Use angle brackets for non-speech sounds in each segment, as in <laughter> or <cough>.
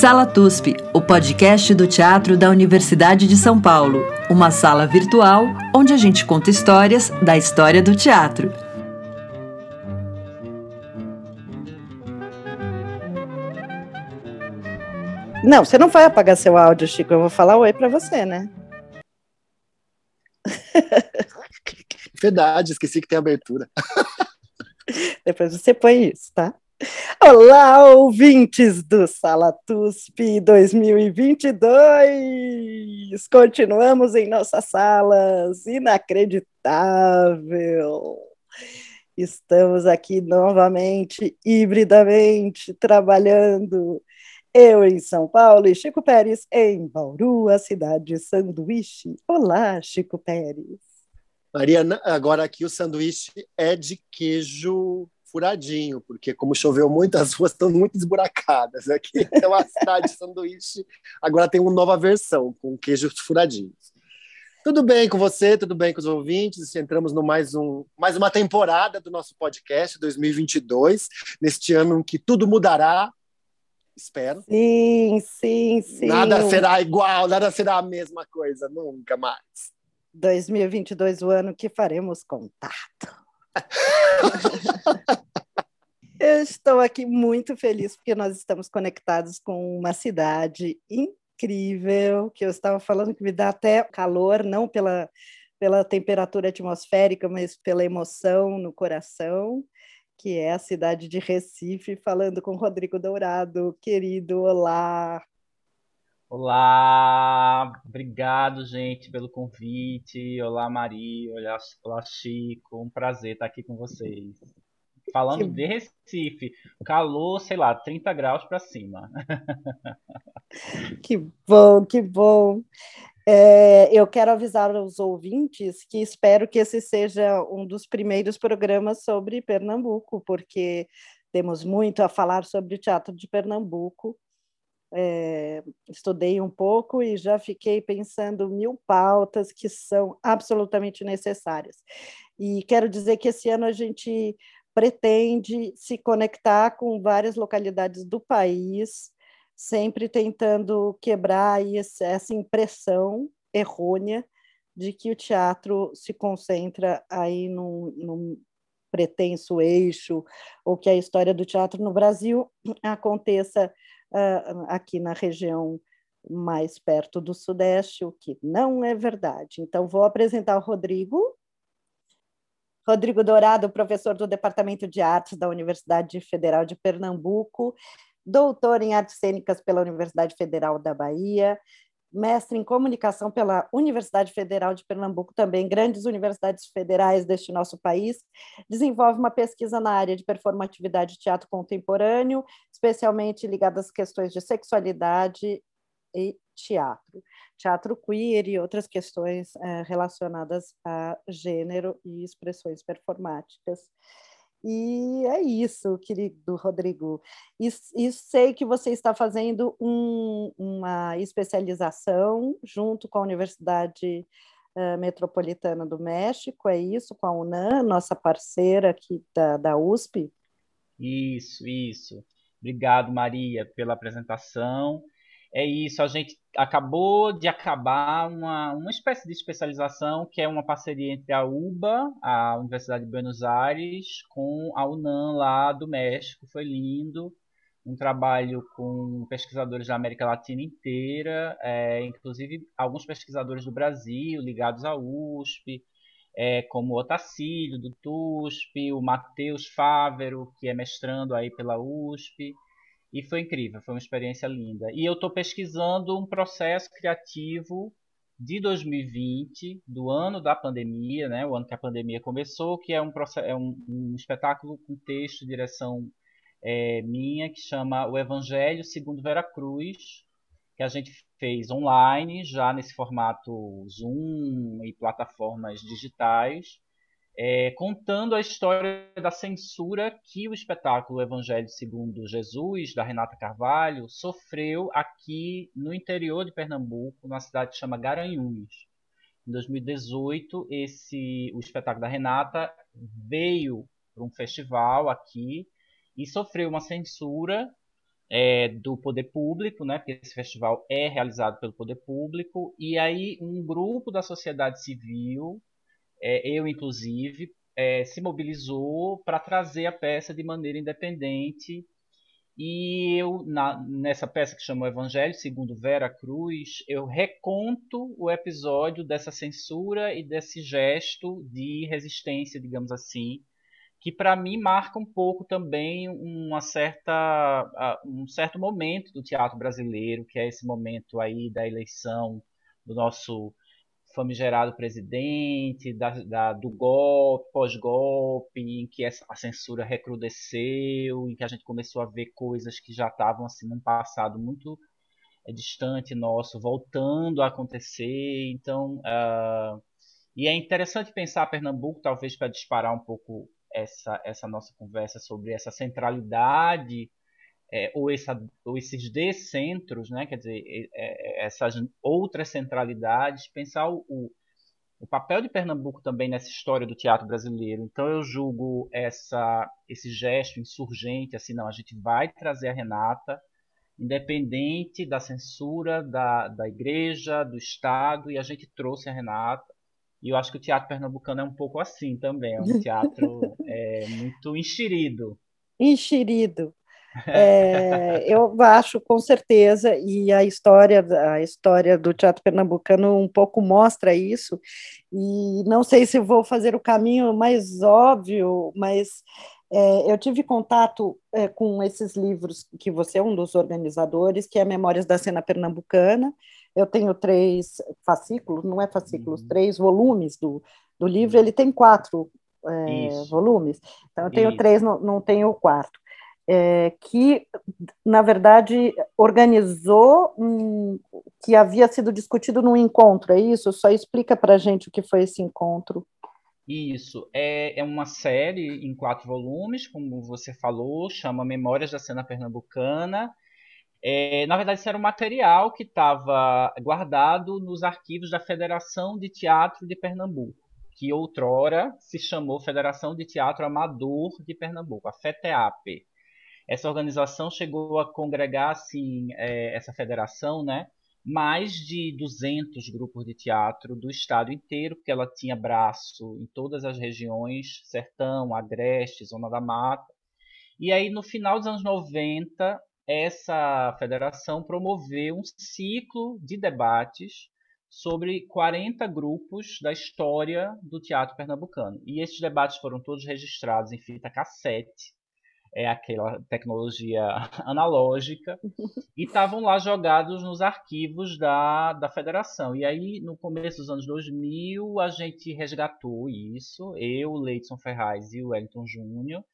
Sala TUSP, o podcast do teatro da Universidade de São Paulo. Uma sala virtual onde a gente conta histórias da história do teatro. Não, você não vai apagar seu áudio, Chico. Eu vou falar oi para você, né? Verdade, esqueci que tem abertura. <laughs> Depois você põe isso, tá? Olá, ouvintes do Sala TUSP 2022! Continuamos em nossas salas, inacreditável! Estamos aqui novamente, hibridamente, trabalhando. Eu em São Paulo e Chico Pérez em Bauru, a cidade de sanduíche. Olá, Chico Pérez. Mariana, agora aqui o sanduíche é de queijo furadinho, porque como choveu muito, as ruas estão muito esburacadas aqui. <laughs> Então a cidade de sanduíche agora tem uma nova versão, com queijos furadinhos. Tudo bem com você? Tudo bem com os ouvintes? Entramos no mais um mais uma temporada do nosso podcast 2022, neste ano em que tudo mudará. Espero. Sim, sim, sim. Nada será igual, nada será a mesma coisa, nunca mais. 2022, o ano que faremos contato. Eu estou aqui muito feliz porque nós estamos conectados com uma cidade incrível, que eu estava falando que me dá até calor, não pela, pela temperatura atmosférica, mas pela emoção no coração, que é a cidade de Recife, falando com Rodrigo Dourado. Querido, olá! Olá, obrigado, gente, pelo convite. Olá, Maria. Olá, olá, Chico. Um prazer estar aqui com vocês. Falando que... de Recife, calor, sei lá, 30 graus para cima. Que bom, que bom. É, eu quero avisar aos ouvintes que espero que esse seja um dos primeiros programas sobre Pernambuco, porque temos muito a falar sobre o teatro de Pernambuco é, estudei um pouco e já fiquei pensando mil pautas que são absolutamente necessárias. E quero dizer que esse ano a gente pretende se conectar com várias localidades do país, sempre tentando quebrar essa impressão errônea de que o teatro se concentra aí num, num pretenso eixo, ou que a história do teatro no Brasil <clears throat> aconteça uh, aqui na região mais perto do Sudeste, o que não é verdade. Então, vou apresentar o Rodrigo. Rodrigo Dourado, professor do Departamento de Artes da Universidade Federal de Pernambuco, doutor em artes cênicas pela Universidade Federal da Bahia, mestre em comunicação pela Universidade Federal de Pernambuco, também grandes universidades federais deste nosso país, desenvolve uma pesquisa na área de performatividade e teatro contemporâneo, especialmente ligada às questões de sexualidade e teatro, teatro queer e outras questões eh, relacionadas a gênero e expressões performáticas. E é isso, querido Rodrigo. E, e sei que você está fazendo um, uma especialização junto com a Universidade uh, Metropolitana do México, é isso? Com a UNAM, nossa parceira aqui da, da USP? Isso, isso. Obrigado, Maria, pela apresentação é isso, a gente acabou de acabar uma, uma espécie de especialização que é uma parceria entre a UBA, a Universidade de Buenos Aires, com a UNAM lá do México. Foi lindo, um trabalho com pesquisadores da América Latina inteira, é, inclusive alguns pesquisadores do Brasil ligados à USP, é, como o Otacílio, do TUSP, o Matheus Fávero, que é mestrando aí pela USP. E foi incrível, foi uma experiência linda. E eu estou pesquisando um processo criativo de 2020, do ano da pandemia, né, o ano que a pandemia começou, que é um, é um, um espetáculo com texto, direção é, minha, que chama O Evangelho segundo Vera Cruz, que a gente fez online, já nesse formato Zoom e plataformas digitais é, contando a história da censura que o espetáculo Evangelho segundo Jesus, da Renata Carvalho, sofreu aqui no interior de Pernambuco, numa cidade que chama Garanhuns. Em 2018, esse, o espetáculo da Renata veio para um festival aqui e sofreu uma censura é, do poder público, né, porque esse festival é realizado pelo poder público, e aí um grupo da sociedade civil, é, eu inclusive, é, se mobilizou para trazer a peça de maneira independente. E eu, na, nessa peça que chamou Evangelho, segundo Vera Cruz, eu reconto o episódio dessa censura e desse gesto de resistência, digamos assim, que para mim marca um pouco também uma certa, um certo momento do teatro brasileiro, que é esse momento aí da eleição do nosso famigerado presidente, da, da do golpe, pós-golpe, em que a censura recrudesceu, em que a gente começou a ver coisas que já estavam assim num passado muito é, distante nosso, voltando a acontecer. Então, uh, e é interessante pensar Pernambuco, talvez para disparar um pouco essa, essa nossa conversa sobre essa centralidade é, ou, essa, ou esses descentros, né? quer dizer, é, essas outras centralidades, pensar o, o, o, papel de Pernambuco também nessa história do teatro brasileiro. Então eu julgo essa, esse gesto insurgente, assim, não, a gente vai trazer a Renata, independente da censura da, da igreja, do Estado, e a gente trouxe a Renata. E eu acho que o teatro pernambucano é um pouco assim também, é um teatro <laughs> é, muito enxerido. Enxerido. É, eu acho com certeza, e a história, a história do teatro pernambucano um pouco mostra isso, e não sei se vou fazer o caminho mais óbvio, mas é, eu tive contato é, com esses livros que você é um dos organizadores, que é Memórias da Cena Pernambucana, eu tenho três fascículos, não é fascículos, uhum. três volumes do, do livro, ele tem quatro é, volumes, então eu tenho Isso. três, não, não tenho o quarto. É, que, na verdade, organizou um, que havia sido discutido num encontro, é isso? Só explica para a gente o que foi esse encontro. Isso, é, é uma série em quatro volumes, como você falou, chama Memórias da Cena Pernambucana, é, na verdade, isso era um material que estava guardado nos arquivos da Federação de Teatro de Pernambuco, que outrora se chamou Federação de Teatro Amador de Pernambuco, a FETEAP. Essa organização chegou a congregar, assim, é, essa federação, né, mais de 200 grupos de teatro do estado inteiro, porque ela tinha braço em todas as regiões, Sertão, Agreste, Zona da Mata. E aí, no final dos anos 90, essa federação promoveu um ciclo de debates sobre 40 grupos da história do teatro pernambucano. E esses debates foram todos registrados em fita cassete, é aquela tecnologia <laughs> analógica, e estavam lá jogados nos arquivos da, da federação. E aí, no começo dos anos 2000, a gente resgatou isso, eu, Leidson Ferraz e o Wellington Júnior,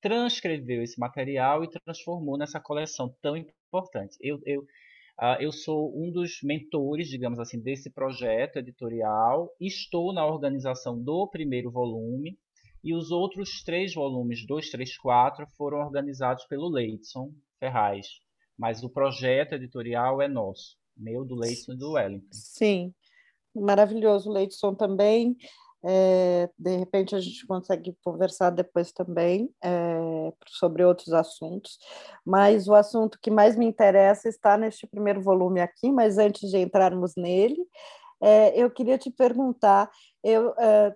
transcreveu esse material e transformou nessa coleção tão importante. Eu, eu, uh, eu sou um dos mentores, digamos assim, desse projeto editorial, estou na organização do primeiro volume, e os outros três volumes, 2, 3, 4, foram organizados pelo Leidson Ferraz. Mas o projeto editorial é nosso, meu, do Leidson e do Wellington. Sim, maravilhoso, Leidson também. É, de repente a gente consegue conversar depois também é, sobre outros assuntos, mas o assunto que mais me interessa está neste primeiro volume aqui. Mas antes de entrarmos nele, é, eu queria te perguntar: eu é,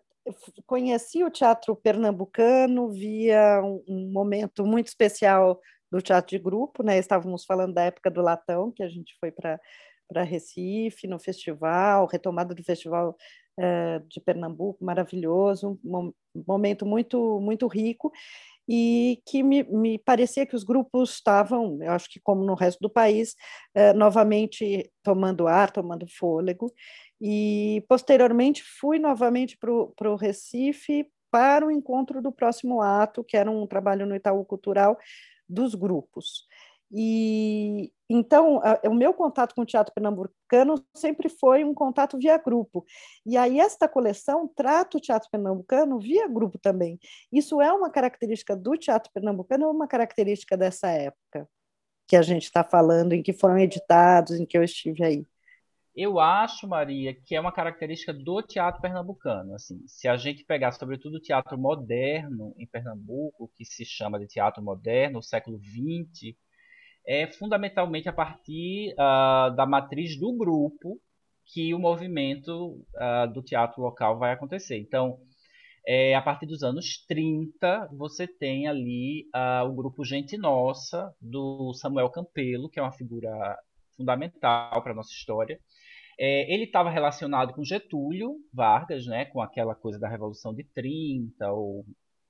conheci o teatro pernambucano via um, um, momento muito especial do teatro de grupo, né? Estávamos falando da época do Latão, que a gente foi para para Recife, no festival, retomada do festival uh, de Pernambuco, maravilhoso, um momento muito, muito rico, e que me, me parecia que os grupos estavam, eu acho que como no resto do país, uh, novamente tomando ar, tomando fôlego, e posteriormente fui novamente para o Recife para o encontro do próximo ato, que era um trabalho no Itaú Cultural dos grupos. E então a, o meu contato com o teatro pernambucano sempre foi um contato via grupo. E aí esta coleção trata o teatro pernambucano via grupo também. Isso é uma característica do teatro pernambucano ou uma característica dessa época que a gente está falando, em que foram editados, em que eu estive aí? Eu acho, Maria, que é uma característica do teatro pernambucano. Assim, se a gente pegar, sobretudo, o teatro moderno em Pernambuco, que se chama de teatro moderno, o século XX, é fundamentalmente a partir uh, da matriz do grupo que o movimento uh, do teatro local vai acontecer. Então, é, a partir dos anos 30, você tem ali uh, o grupo Gente Nossa, do Samuel Campelo, que é uma figura fundamental para a nossa história. É, ele estava relacionado com Getúlio Vargas, né, com aquela coisa da Revolução de 30, ou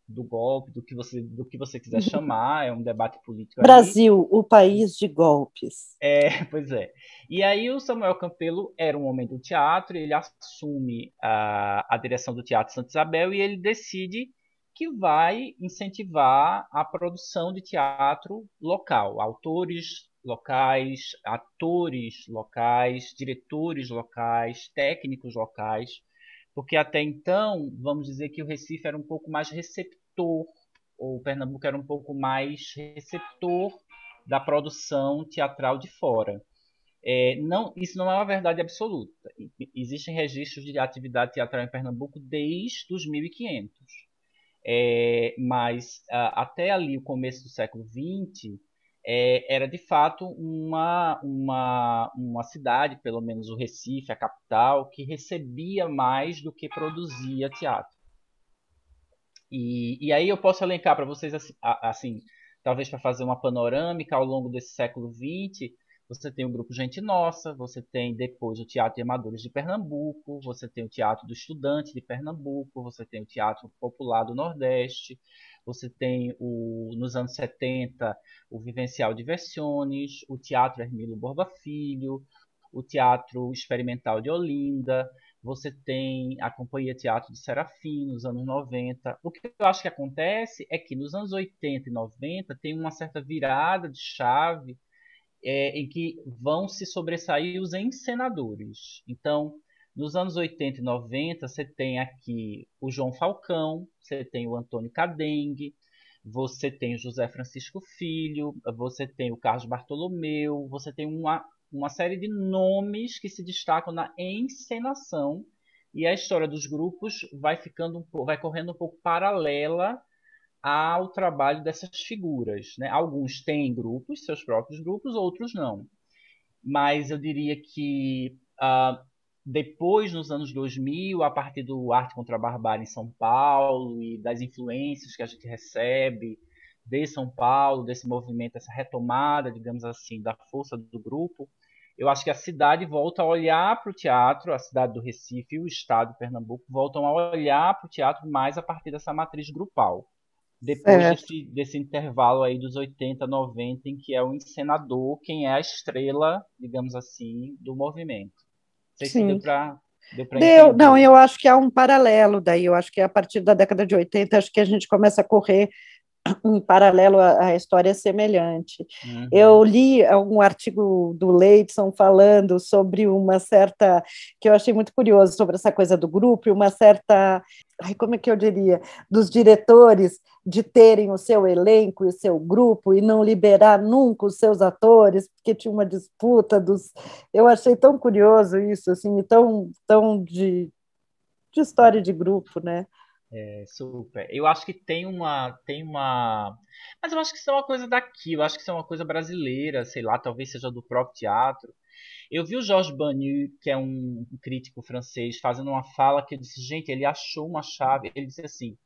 do golpe, do que você, do que você quiser <laughs> chamar, é um debate político. Brasil, aí. o país de golpes. É, <laughs> pois é. E aí o Samuel Campelo era um homem do teatro, ele assume a, a direção do Teatro Santa Isabel e ele decide que vai incentivar a produção de teatro local, autores locais, atores locais, diretores locais, técnicos locais porque até então, vamos dizer que o Recife era um pouco mais receptor, ou Pernambuco era um pouco mais receptor da produção teatral de fora. É, não, isso não é uma verdade absoluta. Existem registros de atividade teatral em Pernambuco desde os 1500. É, mas a, até ali, o começo do século XX, é, era de fato uma, uma, uma cidade, pelo menos o Recife, a capital, que recebia mais do que produzia teatro. E, e aí eu posso elencar para vocês assim, assim talvez para fazer uma panorâmica ao longo desse século XX, você tem o grupo Gente Nossa, você tem depois o Teatro de Amadores de Pernambuco, você tem o Teatro do Estudante de Pernambuco, você tem o Teatro Popular do Nordeste, você tem o, nos anos 70 o Vivencial Diversiones, o Teatro Hermilo Borba Filho, o Teatro Experimental de Olinda, você tem a Companhia Teatro de Serafim nos anos 90. O que eu acho que acontece é que nos anos 80 e 90 tem uma certa virada de chave é, em que vão se sobressair os encenadores. Então, nos anos 80 e 90, você tem aqui o João Falcão, você tem o Antônio Cadengue, você tem o José Francisco Filho, você tem o Carlos Bartolomeu, você tem uma, uma série de nomes que se destacam na encenação e a história dos grupos vai ficando um, vai correndo um pouco paralela ao trabalho dessas figuras. Né? Alguns têm grupos, seus próprios grupos, outros não. Mas eu diria que uh, depois, nos anos 2000, a partir do Arte contra a Barbárie em São Paulo e das influências que a gente recebe de São Paulo, desse movimento, essa retomada, digamos assim, da força do grupo, eu acho que a cidade volta a olhar para o teatro, a cidade do Recife e o estado de Pernambuco voltam a olhar para o teatro mais a partir dessa matriz grupal. Depois desse, desse, intervalo aí dos 80, 90, em que é o encenador quem é a estrela, digamos assim, do movimento sei Sim. se deu para Deu, deu não, eu acho que há um paralelo daí, eu acho que a partir da década de 80, acho que a gente começa a correr em paralelo à, história semelhante. Uhum. Eu li um artigo do Leidson falando sobre uma certa, que eu achei muito curioso, sobre essa coisa do grupo, e uma certa, ai, como é que eu diria, dos diretores de terem o seu elenco e o seu grupo e não liberar nunca os seus atores, porque tinha uma disputa dos... Eu achei tão curioso isso, assim, tão, tão de, de história de grupo, né? É, super. Eu acho que tem uma, tem uma, mas eu acho que isso é uma coisa daqui. Eu acho que isso é uma coisa brasileira, sei lá, talvez seja do próprio teatro. Eu vi o Georges Banu, que é um crítico francês, fazendo uma fala que eu disse, gente, ele achou uma chave. Ele disse assim: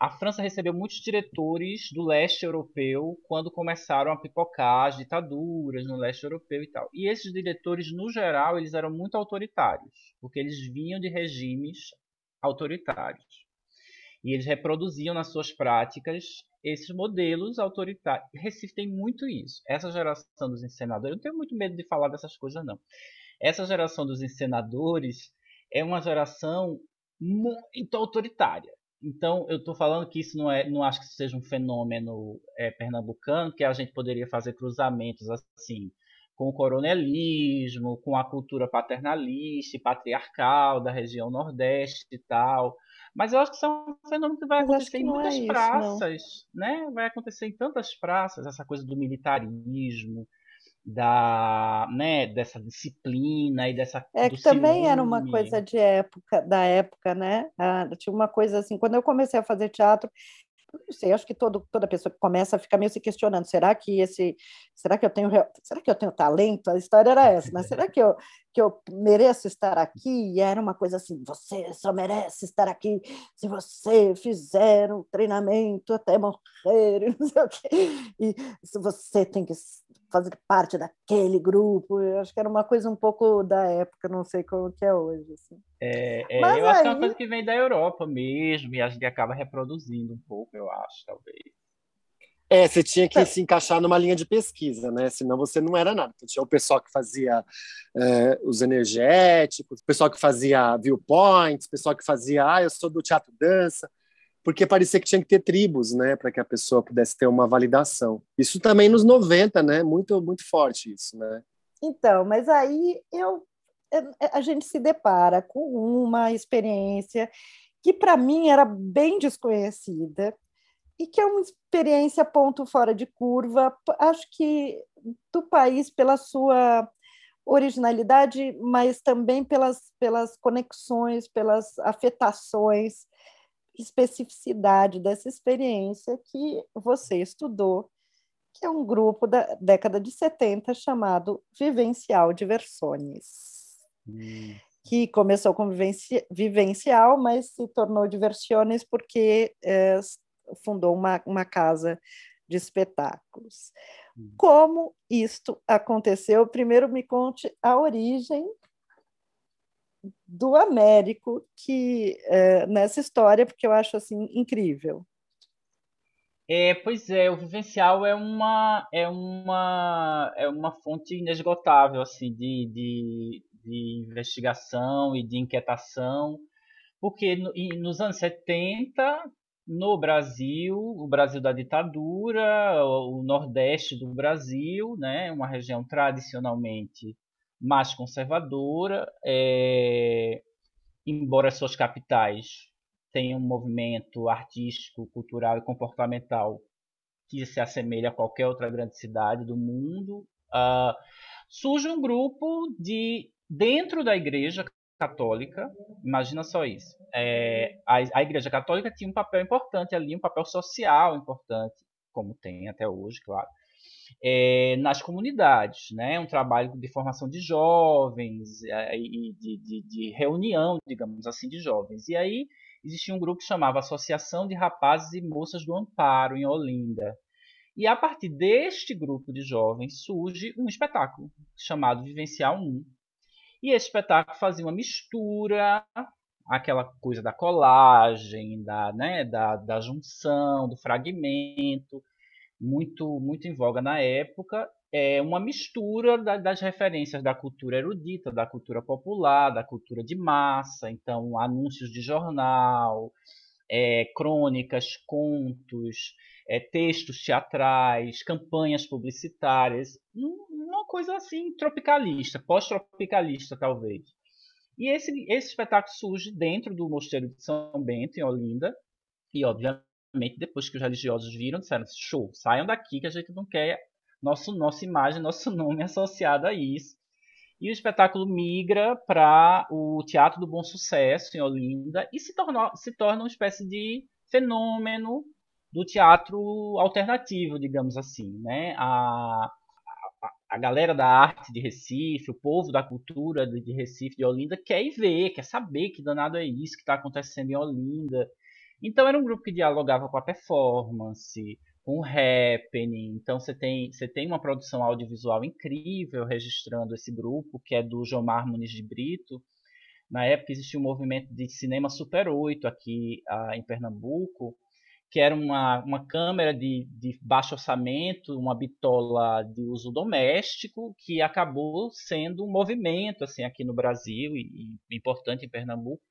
a França recebeu muitos diretores do leste europeu quando começaram a pipocar as ditaduras no leste europeu e tal. E esses diretores, no geral, eles eram muito autoritários, porque eles vinham de regimes autoritários e eles reproduziam nas suas práticas esses modelos autoritários. Recife tem muito isso. Essa geração dos encenadores, eu não tenho muito medo de falar dessas coisas, não. Essa geração dos encenadores é uma geração muito autoritária. Então, eu estou falando que isso não é, não acho que seja um fenômeno é, pernambucano, que a gente poderia fazer cruzamentos assim com o coronelismo, com a cultura paternalista e patriarcal da região Nordeste e tal. Mas eu acho que isso é um fenômeno que vai acontecer que em muitas é praças, isso, né? Vai acontecer em tantas praças, essa coisa do militarismo, da, né, dessa disciplina e dessa É que também ciúme. era uma coisa de época, da época, né? Ah, tinha uma coisa assim, quando eu comecei a fazer teatro, não sei, acho que todo, toda pessoa começa a ficar meio se questionando, será que esse, será que eu tenho, será que eu tenho talento? A história era essa, né? Será que eu, que eu mereço estar aqui? E era uma coisa assim, você só merece estar aqui se você fizer um treinamento até morrer, <laughs> e não sei o quê. E se você tem que fazer parte daquele grupo. Eu acho que era uma coisa um pouco da época, não sei como que é hoje. Assim. É, é, eu aí... acho que é uma coisa que vem da Europa mesmo, e a gente acaba reproduzindo um pouco, eu acho, talvez. É, você tinha que é. se encaixar numa linha de pesquisa, né? Senão você não era nada. Então, tinha o pessoal que fazia é, os energéticos, o pessoal que fazia viewpoints, o pessoal que fazia, ah, eu sou do teatro dança porque parecia que tinha que ter tribos, né, para que a pessoa pudesse ter uma validação. Isso também nos 90, né, muito muito forte isso, né? Então, mas aí eu a gente se depara com uma experiência que para mim era bem desconhecida e que é uma experiência ponto fora de curva, acho que do país pela sua originalidade, mas também pelas, pelas conexões, pelas afetações especificidade dessa experiência que você estudou, que é um grupo da década de 70 chamado Vivencial Diversiones, hum. que começou como vivencial, mas se tornou Diversiones porque é, fundou uma, uma casa de espetáculos. Hum. Como isto aconteceu? Primeiro me conte a origem do Américo que é, nessa história, porque eu acho assim incrível. É, pois é, o vivencial é uma é uma é uma fonte inesgotável assim de, de, de investigação e de inquietação, porque no, nos anos 70 no Brasil, o Brasil da ditadura, o Nordeste do Brasil, né, uma região tradicionalmente mais conservadora, é, embora suas capitais tenham um movimento artístico, cultural e comportamental que se assemelha a qualquer outra grande cidade do mundo, uh, surge um grupo de dentro da Igreja Católica. Imagina só isso. É, a, a Igreja Católica tinha um papel importante ali, um papel social importante, como tem até hoje, claro é, nas comunidades, né? um trabalho de formação de jovens é, e de, de, de, reunião, digamos assim, de jovens. E aí existia um grupo que chamava Associação de Rapazes e Moças do Amparo, em Olinda. E a partir deste grupo de jovens surge um espetáculo chamado Vivencial 1. E esse espetáculo fazia uma mistura, aquela coisa da colagem, da, né, da, da junção, do fragmento, muito, muito em voga na época, é uma mistura da, das referências da cultura erudita, da cultura popular, da cultura de massa, então anúncios de jornal, é, crônicas, contos, é, textos teatrais, campanhas publicitárias, uma coisa assim tropicalista, pós-tropicalista talvez. E esse, esse espetáculo surge dentro do Mosteiro de São Bento, em Olinda, e obviamente depois que os religiosos viram, disseram: show, saiam daqui que a gente não quer nosso, nossa imagem, <laughs> nosso nome associado a isso. E o espetáculo migra para o Teatro do Bom Sucesso, em Olinda, e se, tornou, se torna uma espécie de fenômeno do teatro alternativo, digamos assim. Né? A, a, a galera da arte de Recife, o povo da cultura de, de Recife, de Olinda, quer ir ver, quer saber que danado é isso que está acontecendo em Olinda. Então era um grupo que dialogava com a performance, com o happening. Então você tem, você tem uma produção audiovisual incrível registrando esse grupo, que é do Jomar Muniz de Brito. Na época existia um movimento de cinema Super 8 aqui ah, em Pernambuco, que era uma, uma câmera de, de baixo orçamento, uma bitola de uso doméstico, que acabou sendo um movimento assim aqui no Brasil e, e importante em Pernambuco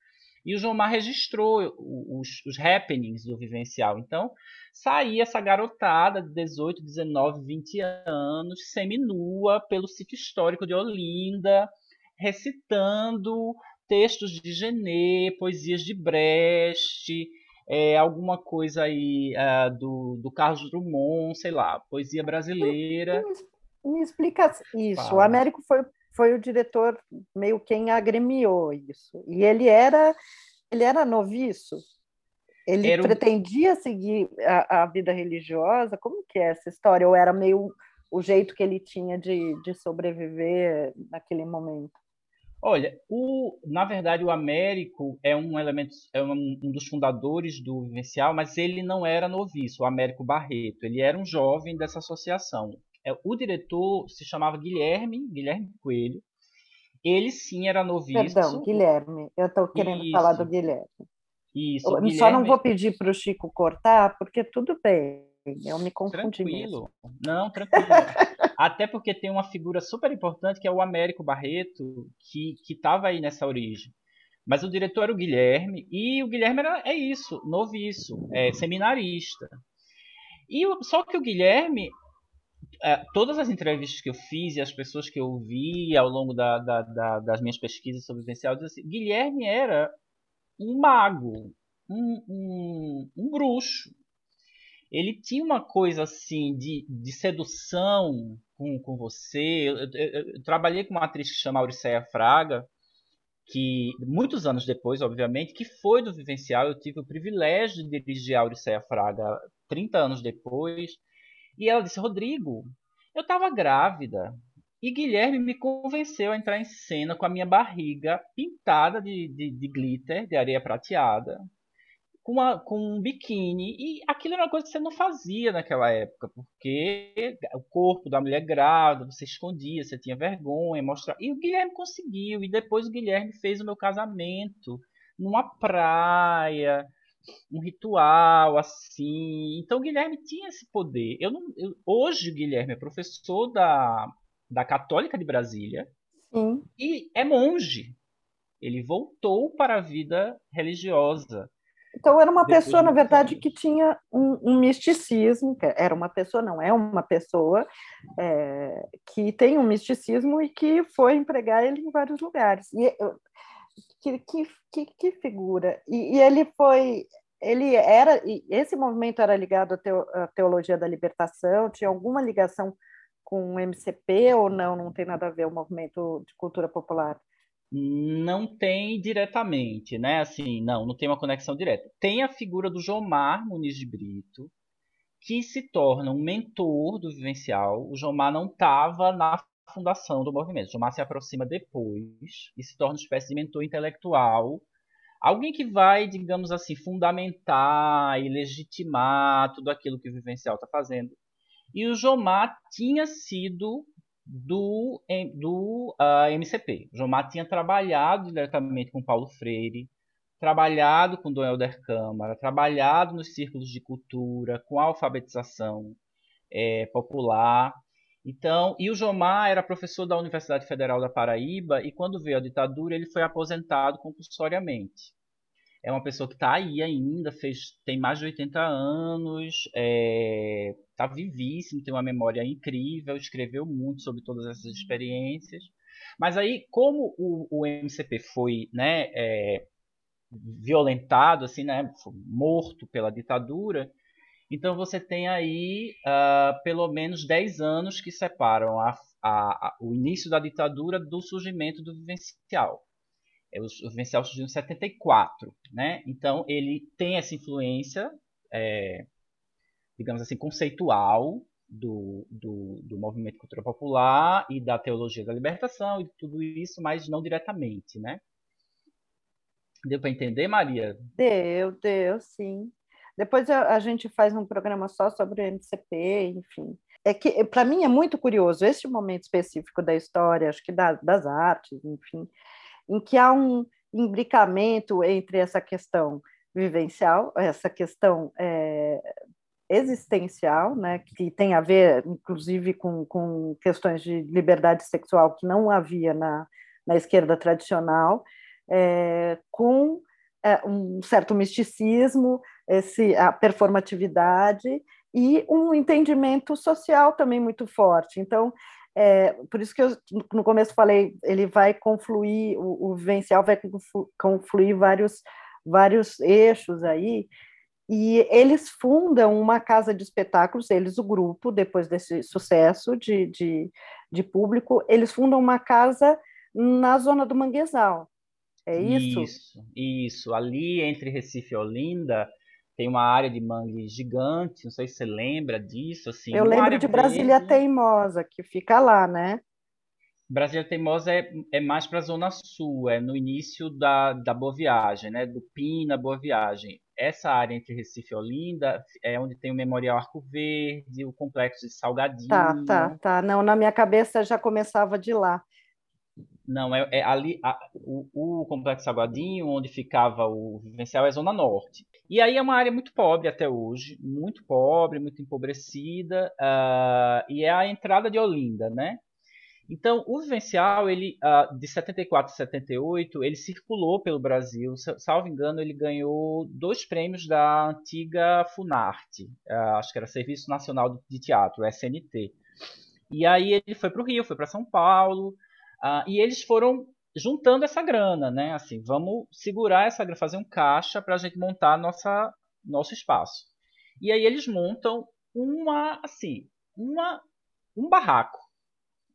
e o Mar registrou os, os happenings do vivencial. Então, saía essa garotada de 18, 19, 20 anos, seminua pelo sítio histórico de Olinda, recitando textos de Genet, poesias de Brecht, é, alguma coisa aí uh, do, do Carlos Drummond, sei lá, poesia brasileira. Me, me explica isso. Fala. O Américo foi foi o diretor meio quem agremiou isso. E ele era ele era noviço. Ele era pretendia seguir a, a, vida religiosa? Como que é essa história? Ou era meio o jeito que ele tinha de, de sobreviver naquele momento? Olha, o, na verdade o Américo é um elemento, é um, um, dos fundadores do Vivencial, mas ele não era noviço, o Américo Barreto. Ele era um jovem dessa associação. É, o diretor se chamava Guilherme, Guilherme Coelho. Ele sim era noviço. Perdão, Guilherme. Eu estou querendo Isso. falar do Guilherme. Isso. Eu Guilherme... Só não vou pedir para o Chico cortar, porque tudo bem. Eu me confundi Tranquilo. Mesmo. Não, tranquilo. <laughs> Até porque tem uma figura super importante que é o Américo Barreto, que estava aí nessa origem. Mas o diretor era o Guilherme, e o Guilherme era, é isso, noviço, é seminarista. E só que o Guilherme, é, todas as entrevistas que eu fiz e as pessoas que eu ouvi ao longo da, da, da, das minhas pesquisas sobre o vivencial, dizem assim, Guilherme era um mago, um, um, um bruxo, ele tinha uma coisa assim de, de sedução com, com você. Eu, eu, eu, trabalhei com uma atriz que chama Auriceia Fraga, que muitos anos depois, obviamente, que foi do Vivencial. Eu tive o privilégio de dirigir a Auriceia Fraga 30 anos depois. E ela disse: Rodrigo, eu estava grávida. E Guilherme me convenceu a entrar em cena com a minha barriga pintada de, de, de glitter, de areia prateada com, uma, com um biquíni. E aquilo era uma coisa que você não fazia naquela época, porque o corpo da mulher grávida, você escondia, você tinha vergonha, mostrar. E o Guilherme conseguiu. E depois o Guilherme fez o meu casamento numa praia, um ritual assim. Então o Guilherme tinha esse poder. Eu não, eu, hoje o Guilherme é professor da, da Católica de Brasília Sim. e é monge. Ele voltou para a vida religiosa. Então, era uma Depois pessoa, na verdade, que tinha um, um, misticismo, era uma pessoa, não é uma pessoa, é, que tem um misticismo e que foi empregar ele em vários lugares. E, que, que, que, figura! E, e, ele foi. Ele era. esse movimento era ligado à, teo, à teologia da libertação, tinha alguma ligação com o MCP ou não? Não tem nada a ver o movimento de cultura popular? não tem diretamente, né? Assim, não, não tem uma conexão direta. Tem a figura do Jomar Muniz de Brito, que se torna um mentor do vivencial. O Jomar não estava na fundação do movimento. O Jomar se aproxima depois e se torna uma espécie de mentor intelectual. Alguém que vai, digamos assim, fundamentar e legitimar tudo aquilo que o vivencial está fazendo. E o Jomar tinha sido do, do uh, ah, MCP. João Mato tinha trabalhado diretamente com Paulo Freire, trabalhado com Dom Helder Câmara, trabalhado nos círculos de cultura, com a alfabetização é, popular. Então, e o Jomar era professor da Universidade Federal da Paraíba e quando veio a ditadura ele foi aposentado compulsoriamente é uma pessoa que está aí ainda, fez, tem mais de 80 anos, está é, tá vivíssimo, tem uma memória incrível, escreveu muito sobre todas essas experiências. Mas aí, como o, o MCP foi né, é, violentado, assim, né, morto pela ditadura, então você tem aí uh, pelo menos 10 anos que separam a, a, a, o início da ditadura do surgimento do vivencial. É, o, Vivencial surgiu em 74, né? Então ele tem essa influência, é, digamos assim, conceitual do, do, do, movimento cultural popular e da teologia da libertação e tudo isso, mas não diretamente, né? Deu para entender, Maria? Deu, deu, sim. Depois a, a, gente faz um programa só sobre o MCP, enfim. É que, para mim, é muito curioso este momento específico da história, acho que da, das artes, enfim, em que há um imbricamento entre essa questão vivencial, essa questão é, existencial, né, que tem a ver, inclusive, com, com questões de liberdade sexual que não havia na, na esquerda tradicional, é, com um certo misticismo, esse, a performatividade e um entendimento social também muito forte. Então, é, por isso que eu no começo falei, ele vai confluir, o, o vivencial vai confluir vários, vários eixos aí, e eles fundam uma casa de espetáculos, eles, o grupo, depois desse sucesso de, de, de público, eles fundam uma casa na zona do Manguezal. É isso? Isso, isso. Ali entre Recife e Olinda, tem uma área de mangue gigante, não sei se você lembra disso. Assim, Eu lembro de Brasília verde. Teimosa, que fica lá, né? Brasília Teimosa é, é mais para a Zona Sul, é no início da, da Boa Viagem, né? do Pina Boa Viagem. Essa área entre Recife e Olinda é onde tem o Memorial Arco Verde, o Complexo de Salgadinho. Tá, tá, tá. Não, na minha cabeça já começava de lá. Não, é, é ali a, o, o, Complexo Salgadinho, onde ficava o Vivencial, é Zona Norte. E aí é uma área muito pobre até hoje, muito pobre, muito empobrecida, uh, e é a entrada de Olinda, né? Então, o Vivencial, ele, uh, de 74 a 78, ele circulou pelo Brasil. Salvo engano, ele ganhou dois prêmios da antiga Funarte, uh, acho que era Serviço Nacional de Teatro, SNT. E aí ele foi para o Rio, foi para São Paulo, Uh, e eles foram juntando essa grana, né? Assim, vamos segurar essa grana, fazer um caixa para a gente montar nossa, nosso espaço. E aí eles montam uma, assim, uma, um barraco.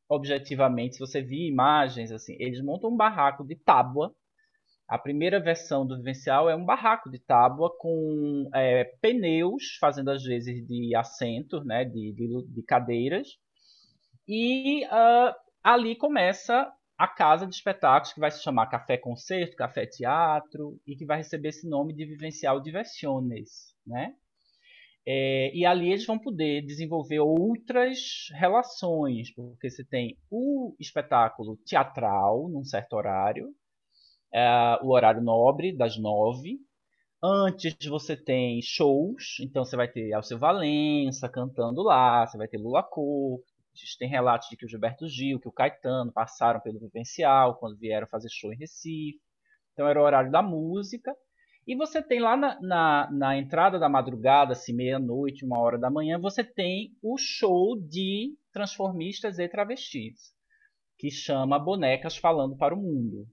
Objetivamente, se você vir imagens, assim, eles montam um barraco de tábua. A primeira versão do Vivencial é um barraco de tábua com é, pneus, fazendo às vezes de assento, né, de, de, de cadeiras, e uh, ali começa a casa de espetáculos que vai se chamar Café Concerto, Café Teatro e que vai receber esse nome de Vivencial Diversiones, né? É, e ali eles vão poder desenvolver outras relações, porque você tem o espetáculo teatral num certo horário, é, o horário nobre das nove. Antes você tem shows, então você vai ter Alceu Valença cantando lá, você vai ter Lula Cor, tem relatos de que o Gilberto Gil, que o Caetano passaram pelo Vivencial quando vieram fazer show em Recife. Então era o horário da música. E você tem lá na, na, na entrada da madrugada, assim, meia-noite, uma hora da manhã, você tem o show de transformistas e travestis, que chama Bonecas Falando para o Mundo.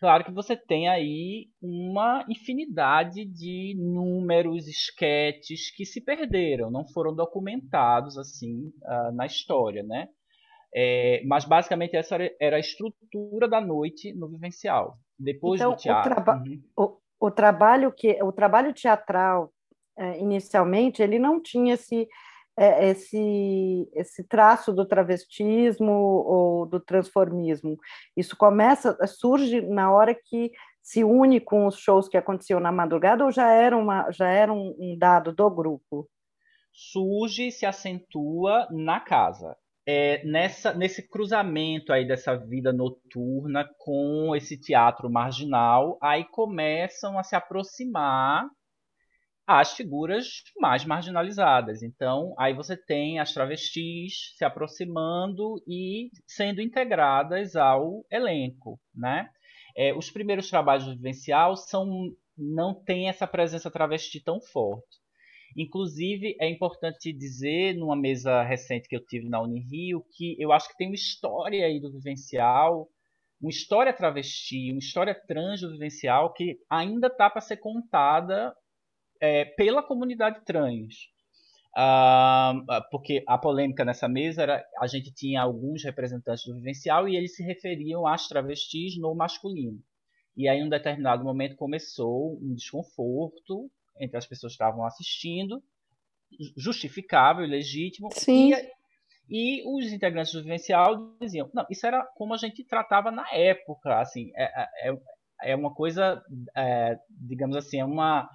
Claro que você tem aí uma infinidade de números, esquetes que se perderam, não foram documentados assim uh, na história, né? É, mas basicamente essa era a estrutura da noite no vivencial. Depois então, do teatro. O, traba uhum. o, o, trabalho que o trabalho teatral é, inicialmente ele não tinha esse esse, esse traço do travestismo ou do transformismo. Isso começa, surge na hora que se une com os shows que aconteciam na madrugada ou já era, uma, já era um, um dado do grupo? Surge e se acentua na casa. É, nessa, nesse cruzamento aí dessa vida noturna com esse teatro marginal, aí começam a se aproximar às figuras mais marginalizadas. Então, aí você tem as travestis se aproximando e sendo integradas ao elenco, né? É, os primeiros trabalhos do Vivencial são, não têm essa presença travesti tão forte. Inclusive, é importante dizer, numa mesa recente que eu tive na Unirio, que eu acho que tem uma história aí do Vivencial, uma história travesti, uma história trans do Vivencial, que ainda está para ser contada é, pela comunidade trans. Uh, porque a polêmica nessa mesa era a gente tinha alguns representantes do vivencial e eles se referiam às travestis no masculino. E aí, em um determinado momento, começou um desconforto entre as pessoas que estavam assistindo, justificável e legítimo. Sim. E, e, os integrantes do vivencial diziam: não, isso era como a gente tratava na época. Assim, é, é, é uma coisa, é, digamos assim, é uma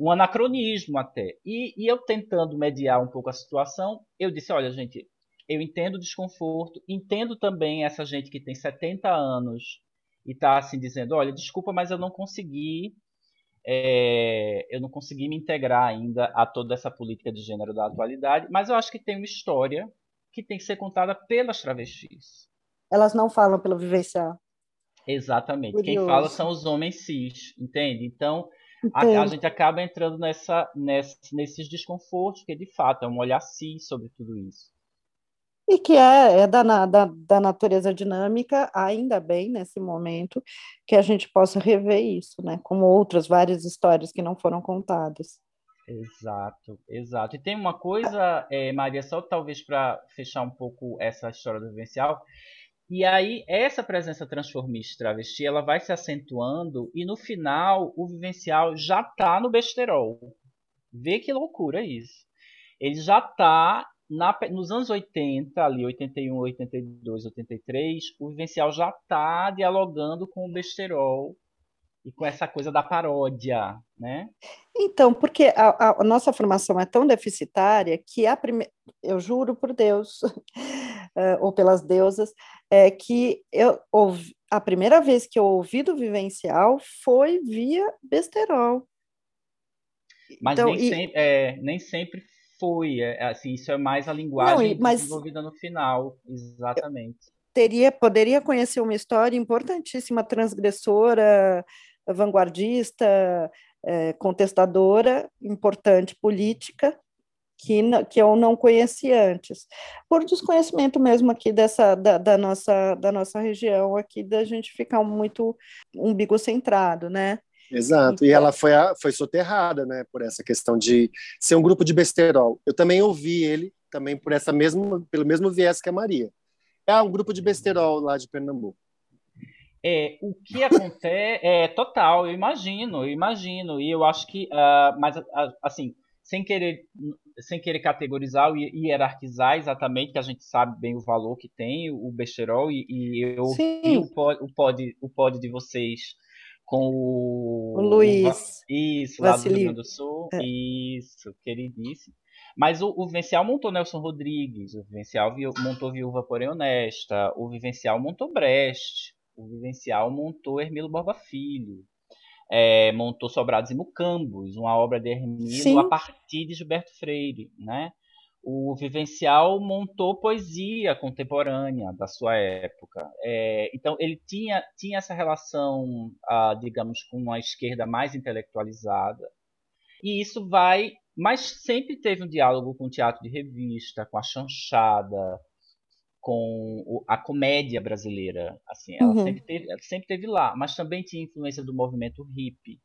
um anacronismo até. E, e eu tentando mediar um pouco a situação, eu disse, olha, gente, eu entendo o desconforto, entendo também essa gente que tem 70 anos e está assim dizendo, olha, desculpa, mas eu não consegui é, eu não consegui me integrar ainda a toda essa política de gênero da atualidade, mas eu acho que tem uma história que tem que ser contada pelas travestis. Elas não falam pelo vivencial. Exatamente. Curioso. Quem fala são os homens cis, entende? Então, a, a, gente acaba entrando nessa, nessa, nesses desconfortos, que de fato é um olhar si sobre tudo isso. E que é, é da, da, da natureza dinâmica, ainda bem nesse momento, que a gente possa rever isso, né? Como outras várias histórias que não foram contadas. Exato, exato. E tem uma coisa, é, Maria, só talvez para fechar um pouco essa história do vivencial, e aí essa presença transformista travesti, ela vai se acentuando e no final o vivencial já está no besterol. Vê que loucura isso. Ele já está nos anos 80, ali 81, 82, 83, o Vivencial já está dialogando com o besterol e com essa coisa da paródia, né? Então, porque a, a nossa formação é tão deficitária que a primeira, eu juro por Deus, eh, ou pelas deusas, é que eu ouvi, a primeira vez que eu ouvi do vivencial foi via besterol. Mas então, nem, e... sempre, é, nem sempre foi, é, assim, isso é mais a linguagem Não, mas... desenvolvida no final, exatamente. Teria, poderia conhecer uma história importantíssima, transgressora, vanguardista, é, contestadora, importante política, que, que eu não conhecia antes, por desconhecimento mesmo aqui dessa da, da, nossa da nossa região aqui da gente ficar muito umbigo centrado, né? Exato, então... e ela foi a, foi soterrada, né, por essa questão de ser um grupo de besterol. Eu também ouvi ele também por essa mesmo pelo mesmo viés que a Maria. É um grupo de besterol lá de Pernambuco. É, o que acontece é total, eu imagino, eu imagino, e eu acho que, uh, mas uh, assim, sem querer, sem querer categorizar e hierarquizar exatamente, que a gente sabe bem o valor que tem o besterol, e, e eu ouvi o pod, o, pod, o pod de vocês com o, o Luiz. O, isso, lá do Rio Grande do Sul, é. isso, queridíssimo. Mas o, o Vivencial montou Nelson Rodrigues, o Vivencial montou Viúva Porém Honesta, o Vivencial montou Brecht, o Vivencial montou Hermilo Borba Filho, é, montou Sobrados e Mucambos, uma obra de Hermilo Sim. a partir de Gilberto Freire, né? O Vivencial montou poesia contemporânea da sua época. É, então, ele tinha, tinha essa relação, ah, digamos, com uma esquerda mais intelectualizada. E isso vai. Mas sempre teve um diálogo com o teatro de revista, com a chanchada, com a comédia brasileira, assim, ela uhum. sempre, teve, ela sempre teve lá, mas também tinha influência do movimento hippie,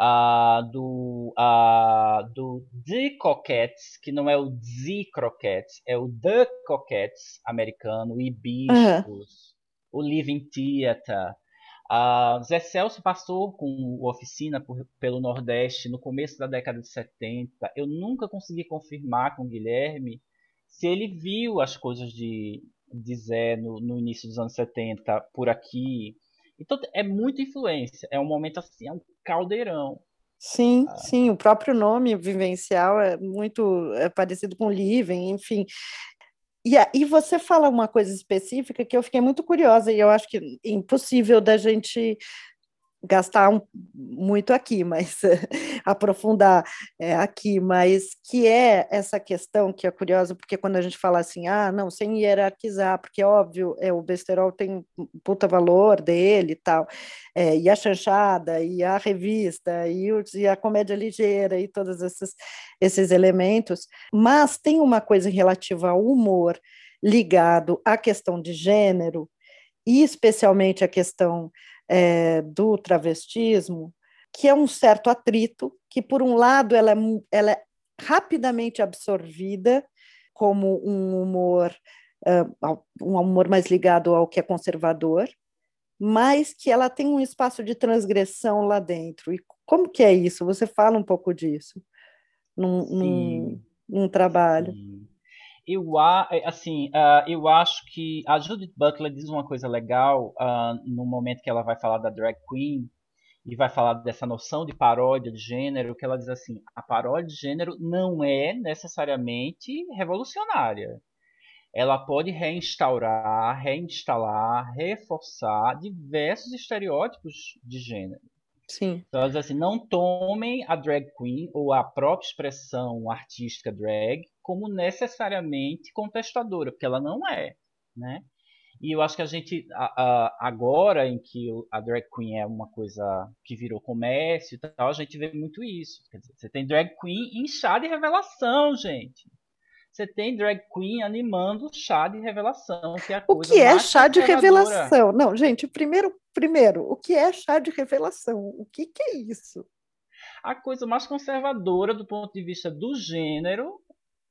uh, do, uh, do The Coquettes, que não é o The Croquettes, é o The Coquettes americano, o Hibiscus, uhum. o Living Theater. Zé Celso passou com oficina por, pelo Nordeste no começo da década de 70. Eu nunca consegui confirmar com o Guilherme se ele viu as coisas de, de Zé no, no início dos anos 70 por aqui. Então é muita influência, é um momento assim, é um caldeirão. Sim, ah. sim, o próprio nome vivencial é muito é parecido com living, enfim. E aí você fala uma coisa específica que eu fiquei muito curiosa e eu acho que é impossível da gente gastar um, muito aqui, mas <laughs> aprofundar é, aqui, mas que é essa questão que é curiosa, porque quando a gente fala assim, ah, não, sem hierarquizar, porque óbvio, é, o besterol tem puta valor dele e tal, é, e a chanchada, e a revista, e, o, e a comédia ligeira, e todos esses, esses elementos, mas tem uma coisa relativa ao humor ligado à questão de gênero, e especialmente a questão é, do travestismo, que é um certo atrito, que, por um lado, ela é, ela é rapidamente absorvida como um humor, uh, um humor mais ligado ao que é conservador, mas que ela tem um espaço de transgressão lá dentro. E como que é isso? Você fala um pouco disso num, num, num trabalho. Sim. Eu, é, assim, uh, eu acho que a Judith Butler diz uma coisa legal uh, no momento que ela vai falar da drag queen e vai falar dessa noção de paródia de gênero, que ela diz assim, a paródia de gênero não é necessariamente revolucionária. Ela pode reinstaurar, reinstalar, reforçar diversos estereótipos de gênero. Sim. Então, assim, não tomem a drag queen ou a própria expressão artística drag como necessariamente contestadora, porque ela não é, né? E eu acho que a gente, a, a, agora em que a drag queen é uma coisa que virou comércio e tal, a gente vê muito isso. Quer dizer, você tem drag queen chá de revelação, gente. Você tem drag queen animando chá de revelação, que é a O que é chá de revelação? Não, gente, primeiro, primeiro, o que é chá de revelação? O que, que é isso? A coisa mais conservadora do ponto de vista do gênero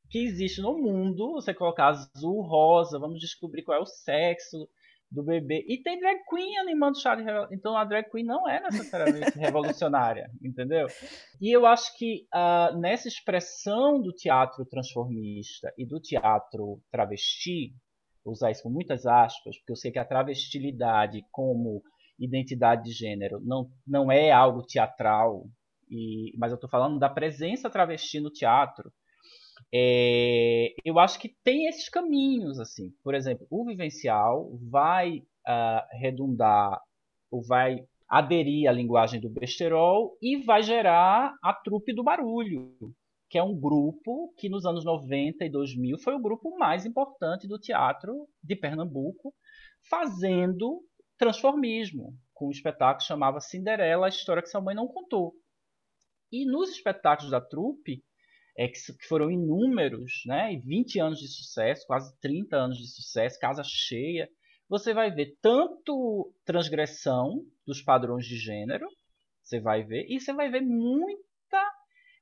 que existe no mundo. Você colocar azul, rosa, vamos descobrir qual é o sexo do bebê. E tem drag queen animando chá de Então a drag queen não é necessariamente <laughs> revolucionária, entendeu? E eu acho que uh, nessa expressão do teatro transformista e do teatro travesti, vou usar isso com muitas aspas, porque eu sei que a travestilidade como identidade de gênero não, não é algo teatral, e, mas eu estou falando da presença travesti no teatro. É, eu acho que tem esses caminhos, assim. Por exemplo, o vivencial vai uh, redundar, ou vai aderir à linguagem do besterol e vai gerar a trupe do barulho, que é um grupo que nos anos 90 e 2000 foi o grupo mais importante do teatro de Pernambuco, fazendo transformismo, com um espetáculo que chamava Cinderela, a história que sua mãe não contou. E nos espetáculos da trupe, é, que, que foram inúmeros, né? E 20 anos de sucesso, quase 30 anos de sucesso, casa cheia. Você vai ver tanto transgressão dos padrões de gênero, você vai ver, e você vai ver muita,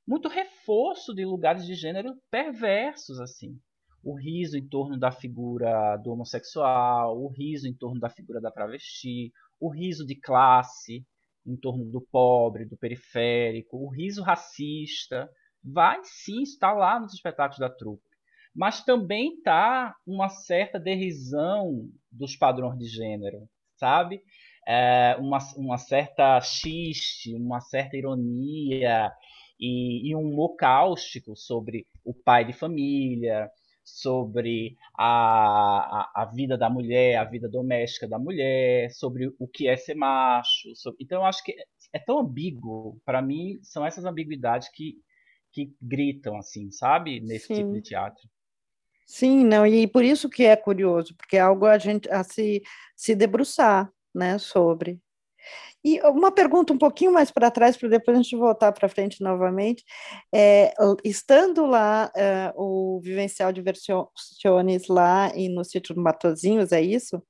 muito reforço de lugares de gênero perversos, assim. O riso em torno da figura do homossexual, o riso em torno da figura da travesti, o riso de classe em torno do pobre, do periférico, o riso racista, vai sim estar lá nos espetáculos da trupe. Mas também está uma certa derrisão dos padrões de gênero, sabe? É uma, uma certa xiste, uma certa ironia e, e um humor cáustico sobre o pai de família, sobre a, a, a, vida da mulher, a vida doméstica da mulher, sobre o que é ser macho. Sobre... Então, eu acho que é tão ambíguo. Para mim, são essas ambiguidades que que gritam, assim, sabe? Nesse Sim. tipo de teatro. Sim, não, e por isso que é curioso, porque é algo a gente a se, se debruçar, né, sobre. E uma pergunta um pouquinho mais para trás, para depois a gente voltar para frente novamente. É, estando lá, é, o Vivencial Diversiones lá e no sítio do Matozinhos, é isso?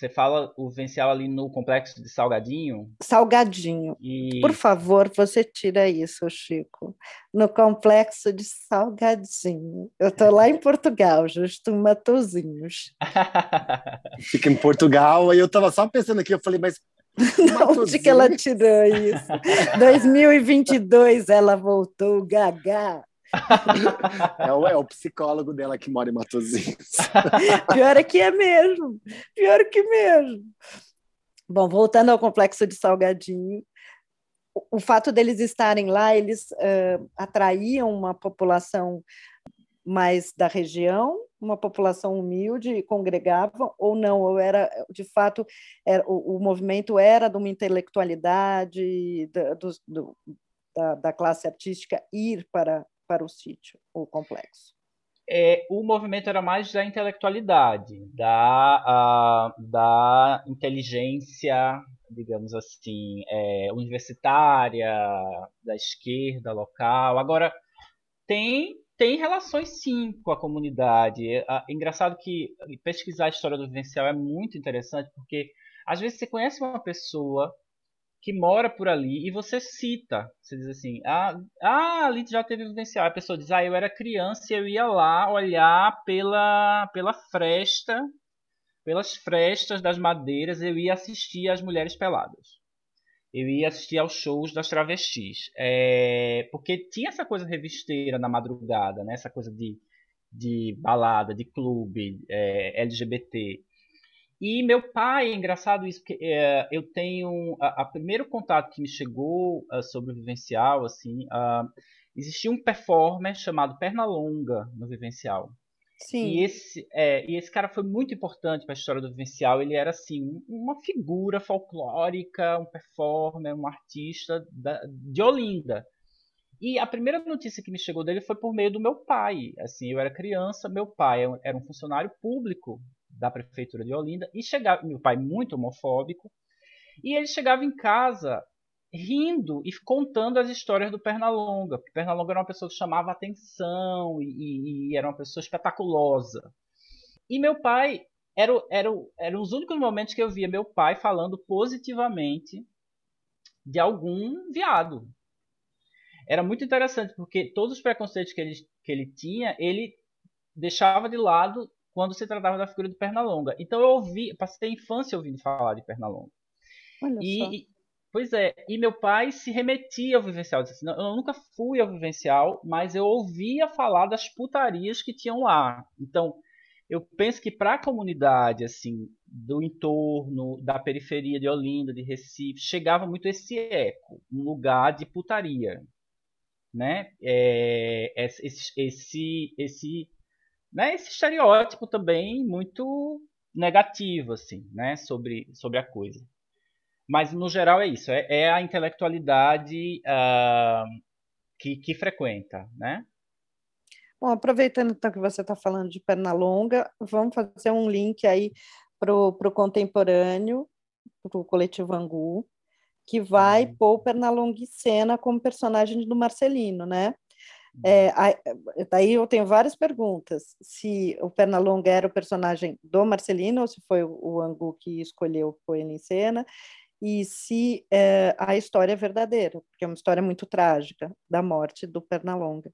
Você fala o Vencial ali no complexo de Salgadinho? Salgadinho. E... Por favor, você tira isso, Chico. No complexo de Salgadinho. Eu estou lá em Portugal, justo em Matozinhos. <laughs> Fica em Portugal, aí eu estava só pensando aqui, eu falei, mas <laughs> Onde que ela tirou isso? 2022 ela voltou gaga. <laughs> é, o, é o psicólogo dela que mora em Matosinhos. <laughs> Pior é que é mesmo. Pior que mesmo. Bom, voltando ao complexo de Salgadinho, o, o fato deles estarem lá, eles uh, atraíam uma população mais da região, uma população humilde, congregavam ou não, ou era, de fato, era, o, o movimento era de uma intelectualidade da, do, do, da, da classe artística ir para para o sítio, o complexo? É, o movimento era mais da intelectualidade, da, uh, da inteligência, digamos assim, é, universitária, da esquerda local. Agora, tem, tem relações sim com a comunidade. É, é engraçado que pesquisar a história do vivencial é muito interessante, porque às vezes você conhece uma pessoa que mora por ali e você cita, você diz assim, ah, ah ali já teve vivencial. A pessoa diz, ah, eu era criança e eu ia lá olhar pela, pela fresta, pelas frestas das madeiras, eu ia assistir às mulheres peladas. Eu ia assistir aos shows das travestis. É, porque tinha essa coisa revisteira na madrugada, né? essa coisa de, de balada, de clube, é, LGBT. E meu pai, é engraçado isso, porque é, eu tenho a, a, primeiro contato que me chegou uh, sobre o vivencial, assim, uh, existia um performer chamado Pernalonga no vivencial. Sim. E esse, é, e esse cara foi muito importante para a história do vivencial. Ele era assim uma figura folclórica, um performer, um artista da, de Olinda. E a primeira notícia que me chegou dele foi por meio do meu pai. Assim, eu era criança, meu pai era um funcionário público da prefeitura de Olinda e chegava meu pai muito homofóbico e ele chegava em casa rindo e contando as histórias do Pernalonga, porque Pernalonga era uma pessoa que chamava atenção e, e era uma pessoa espetaculosa. E meu pai era, era, eram os únicos momentos que eu via meu pai falando positivamente de algum viado. Era muito interessante, porque todos os preconceitos que ele, que ele tinha, ele deixava de lado quando se tratava da figura de Pernalonga. Então eu ouvi, passei a infância ouvindo falar de Pernalonga. Olha e, pois é, e meu pai se remetia ao vivencial. Assim, eu nunca fui ao vivencial, mas eu ouvia falar das putarias que tinham lá. Então, eu penso que para a comunidade assim do entorno, da periferia de Olinda, de Recife, chegava muito esse eco, um lugar de putaria, né? É, esse, esse, esse, né? esse estereótipo também muito negativo, assim, né? Sobre, sobre a coisa. Mas no geral é isso, é, é a intelectualidade uh, que, que frequenta, né? Bom, aproveitando então que você está falando de Pernalonga, vamos fazer um link aí para o contemporâneo, para o coletivo Angu, que vai uhum. pôr o Pernalonga em cena como personagem do Marcelino, né? É, uhum. daí eu tenho várias perguntas. Se o Pernalonga era o personagem do Marcelino ou se foi o, o Angu que escolheu pôr ele em cena, e se é, a história é verdadeira, porque é uma história muito trágica da morte do Pernalonga.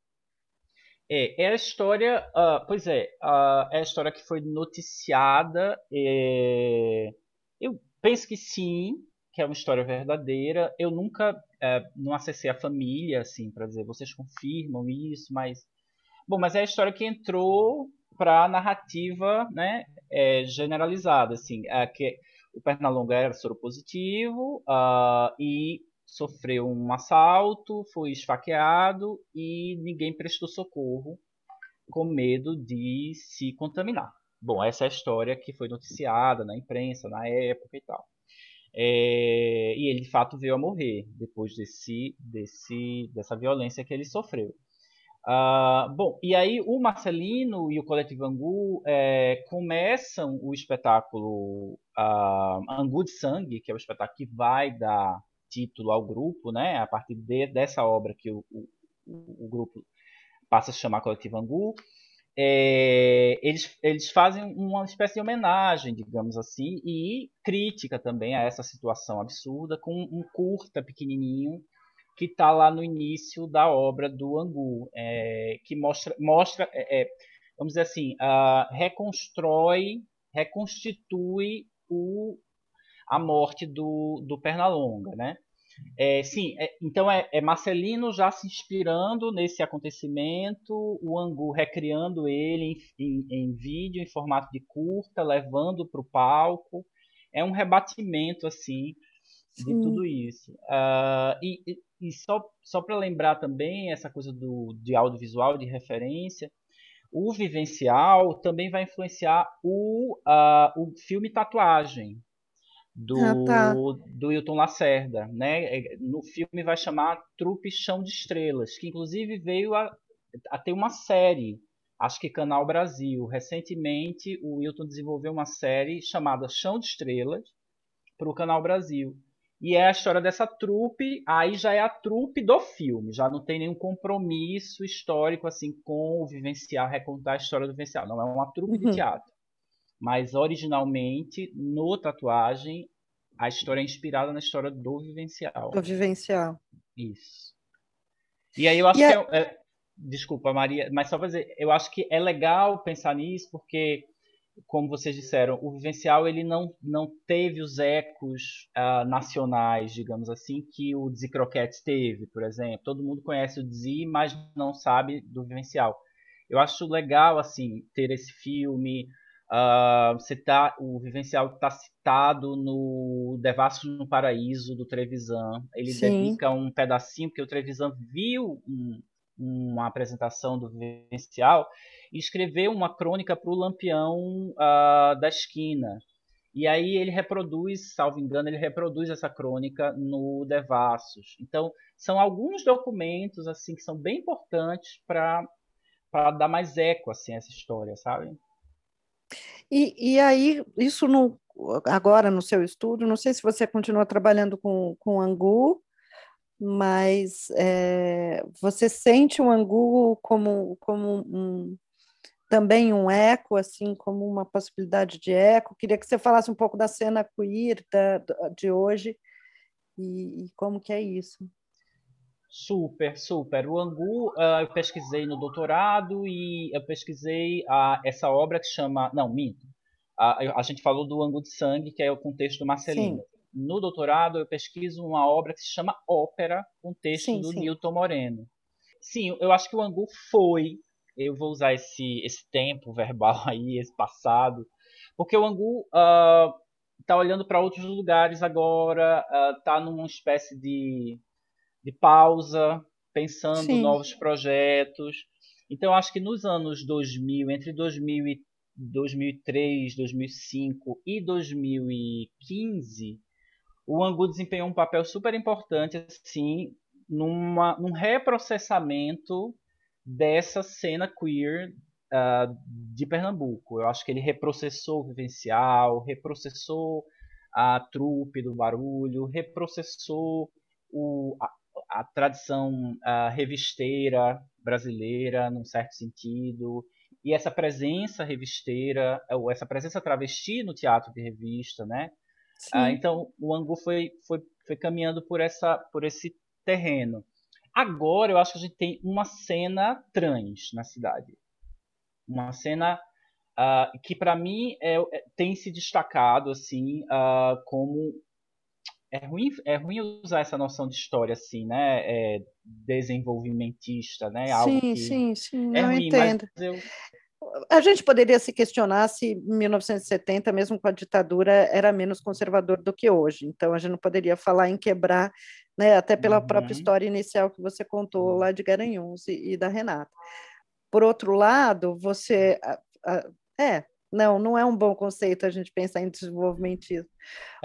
É, é a história, uh, pois é, uh, é a história que foi noticiada. É, eu penso que sim, que é uma história verdadeira. Eu nunca é, não acessei a família, assim, para dizer, vocês confirmam isso, mas bom, mas é a história que entrou para a narrativa, né, é, generalizada, assim, é, que o Pernalonga era soropositivo uh, e sofreu um assalto, foi esfaqueado e ninguém prestou socorro com medo de se contaminar. Bom, essa é a história que foi noticiada na imprensa na época e tal. É, e ele de fato veio a morrer depois desse, desse, dessa violência que ele sofreu. Uh, bom, e aí o Marcelino e o Coletivo Angu é, começam o espetáculo Angu de Sangue, que é o espetáculo que vai dar título ao grupo, né? A partir de, dessa obra que o, o, o, grupo passa a se chamar Coletivo Angu, é, eles, eles fazem uma espécie de homenagem, digamos assim, e crítica também a essa situação absurda, com um curta pequenininho que está lá no início da obra do Angu, é, que mostra, mostra é, é vamos dizer assim, uh, reconstrói, reconstitui o, a morte do, do Pernalonga, né? É, sim, é, então é, é, Marcelino já se inspirando nesse acontecimento, o Angu recriando ele em, em, em vídeo, em formato de curta, levando para o palco. É um rebatimento assim de sim. tudo isso. Uh, e, e, só, só para lembrar também essa coisa do, de audiovisual, de referência, o vivencial também vai influenciar o, uh, o filme Tatuagem, do, ah, tá. do Hilton Lacerda. Né? É, no filme vai chamar Trupe Chão de Estrelas, que inclusive veio a, a ter uma série, acho que Canal Brasil. Recentemente, o Hilton desenvolveu uma série chamada Chão de Estrelas para o Canal Brasil. E é a história dessa trupe, aí já é a trupe do filme, já não tem nenhum compromisso histórico assim com o vivencial, recontar a história do vivencial. Não é uma trupe uhum. de teatro. Mas originalmente, no tatuagem, a história é inspirada na história do vivencial. Do vivencial. Isso. E aí eu acho e que a... é, é, Desculpa, Maria, mas só para dizer, eu acho que é legal pensar nisso, porque, como vocês disseram, o vivencial ele não, não teve os ecos uh, nacionais, digamos assim, que o Dizzy Croquettes teve, por exemplo. Todo mundo conhece o Dizzy, mas não sabe do vivencial. Eu acho legal, assim, ter esse filme, Uh, tá, o Vivencial está citado no Devassos no Paraíso do Trevisan. Ele Sim. dedica um pedacinho, porque o Trevisan viu um, uma apresentação do Vivencial e escreveu uma crônica para o Lampião uh, da Esquina. E aí ele reproduz, salvo engano, ele reproduz essa crônica no Devassos. Então, são alguns documentos assim que são bem importantes para dar mais eco assim, a essa história, sabe? E, e aí, isso no, agora no seu estudo, não sei se você continua trabalhando com, com angu, mas é, você sente o angu como, como um, também um eco, assim, como uma possibilidade de eco. Queria que você falasse um pouco da cena queer da, de hoje e, e como que é isso. Super, super. O Angu uh, eu pesquisei no doutorado e eu pesquisei uh, essa obra que chama. Não, minto. Uh, a gente falou do Angu de Sangue, que é o contexto do Marcelino. Sim. No doutorado eu pesquiso uma obra que se chama Ópera, com texto sim, do sim. Newton Moreno. Sim, eu acho que o Angu foi. Eu vou usar esse, esse tempo verbal <laughs> aí, esse passado, porque o Angu está olhando para outros lugares agora, está numa espécie de de pausa, pensando Sim. novos projetos. Então, acho que nos anos 2000, entre 2000 e 2003, 2005 e 2015, o Angu desempenhou um papel super importante, assim, numa, num reprocessamento dessa cena queer uh, de Pernambuco. Eu acho que ele reprocessou o vivencial, reprocessou a trupe do barulho, reprocessou o, a tradição uh, revisteira brasileira, num certo sentido, e essa presença revisteira, ou essa presença travesti no teatro de revista, né? Uh, então, o Angu foi, foi, foi caminhando por, essa, por esse terreno. Agora, eu acho que a gente tem uma cena trans na cidade. Uma cena uh, que, para mim, é, é, tem se destacado assim uh, como é ruim, é ruim usar essa noção de história assim, né? É desenvolvimentista, né? Algo sim, sim, sim. É eu ruim, entendo. Eu... A gente poderia se questionar se 1970, mesmo com a ditadura, era menos conservador do que hoje. Então, a gente não poderia falar em quebrar, né? Até pela uhum. própria história inicial que você contou lá de Garanhuns e, e da Renata. Por outro lado, você é, não, não é um bom conceito a gente pensar em desenvolvimentismo,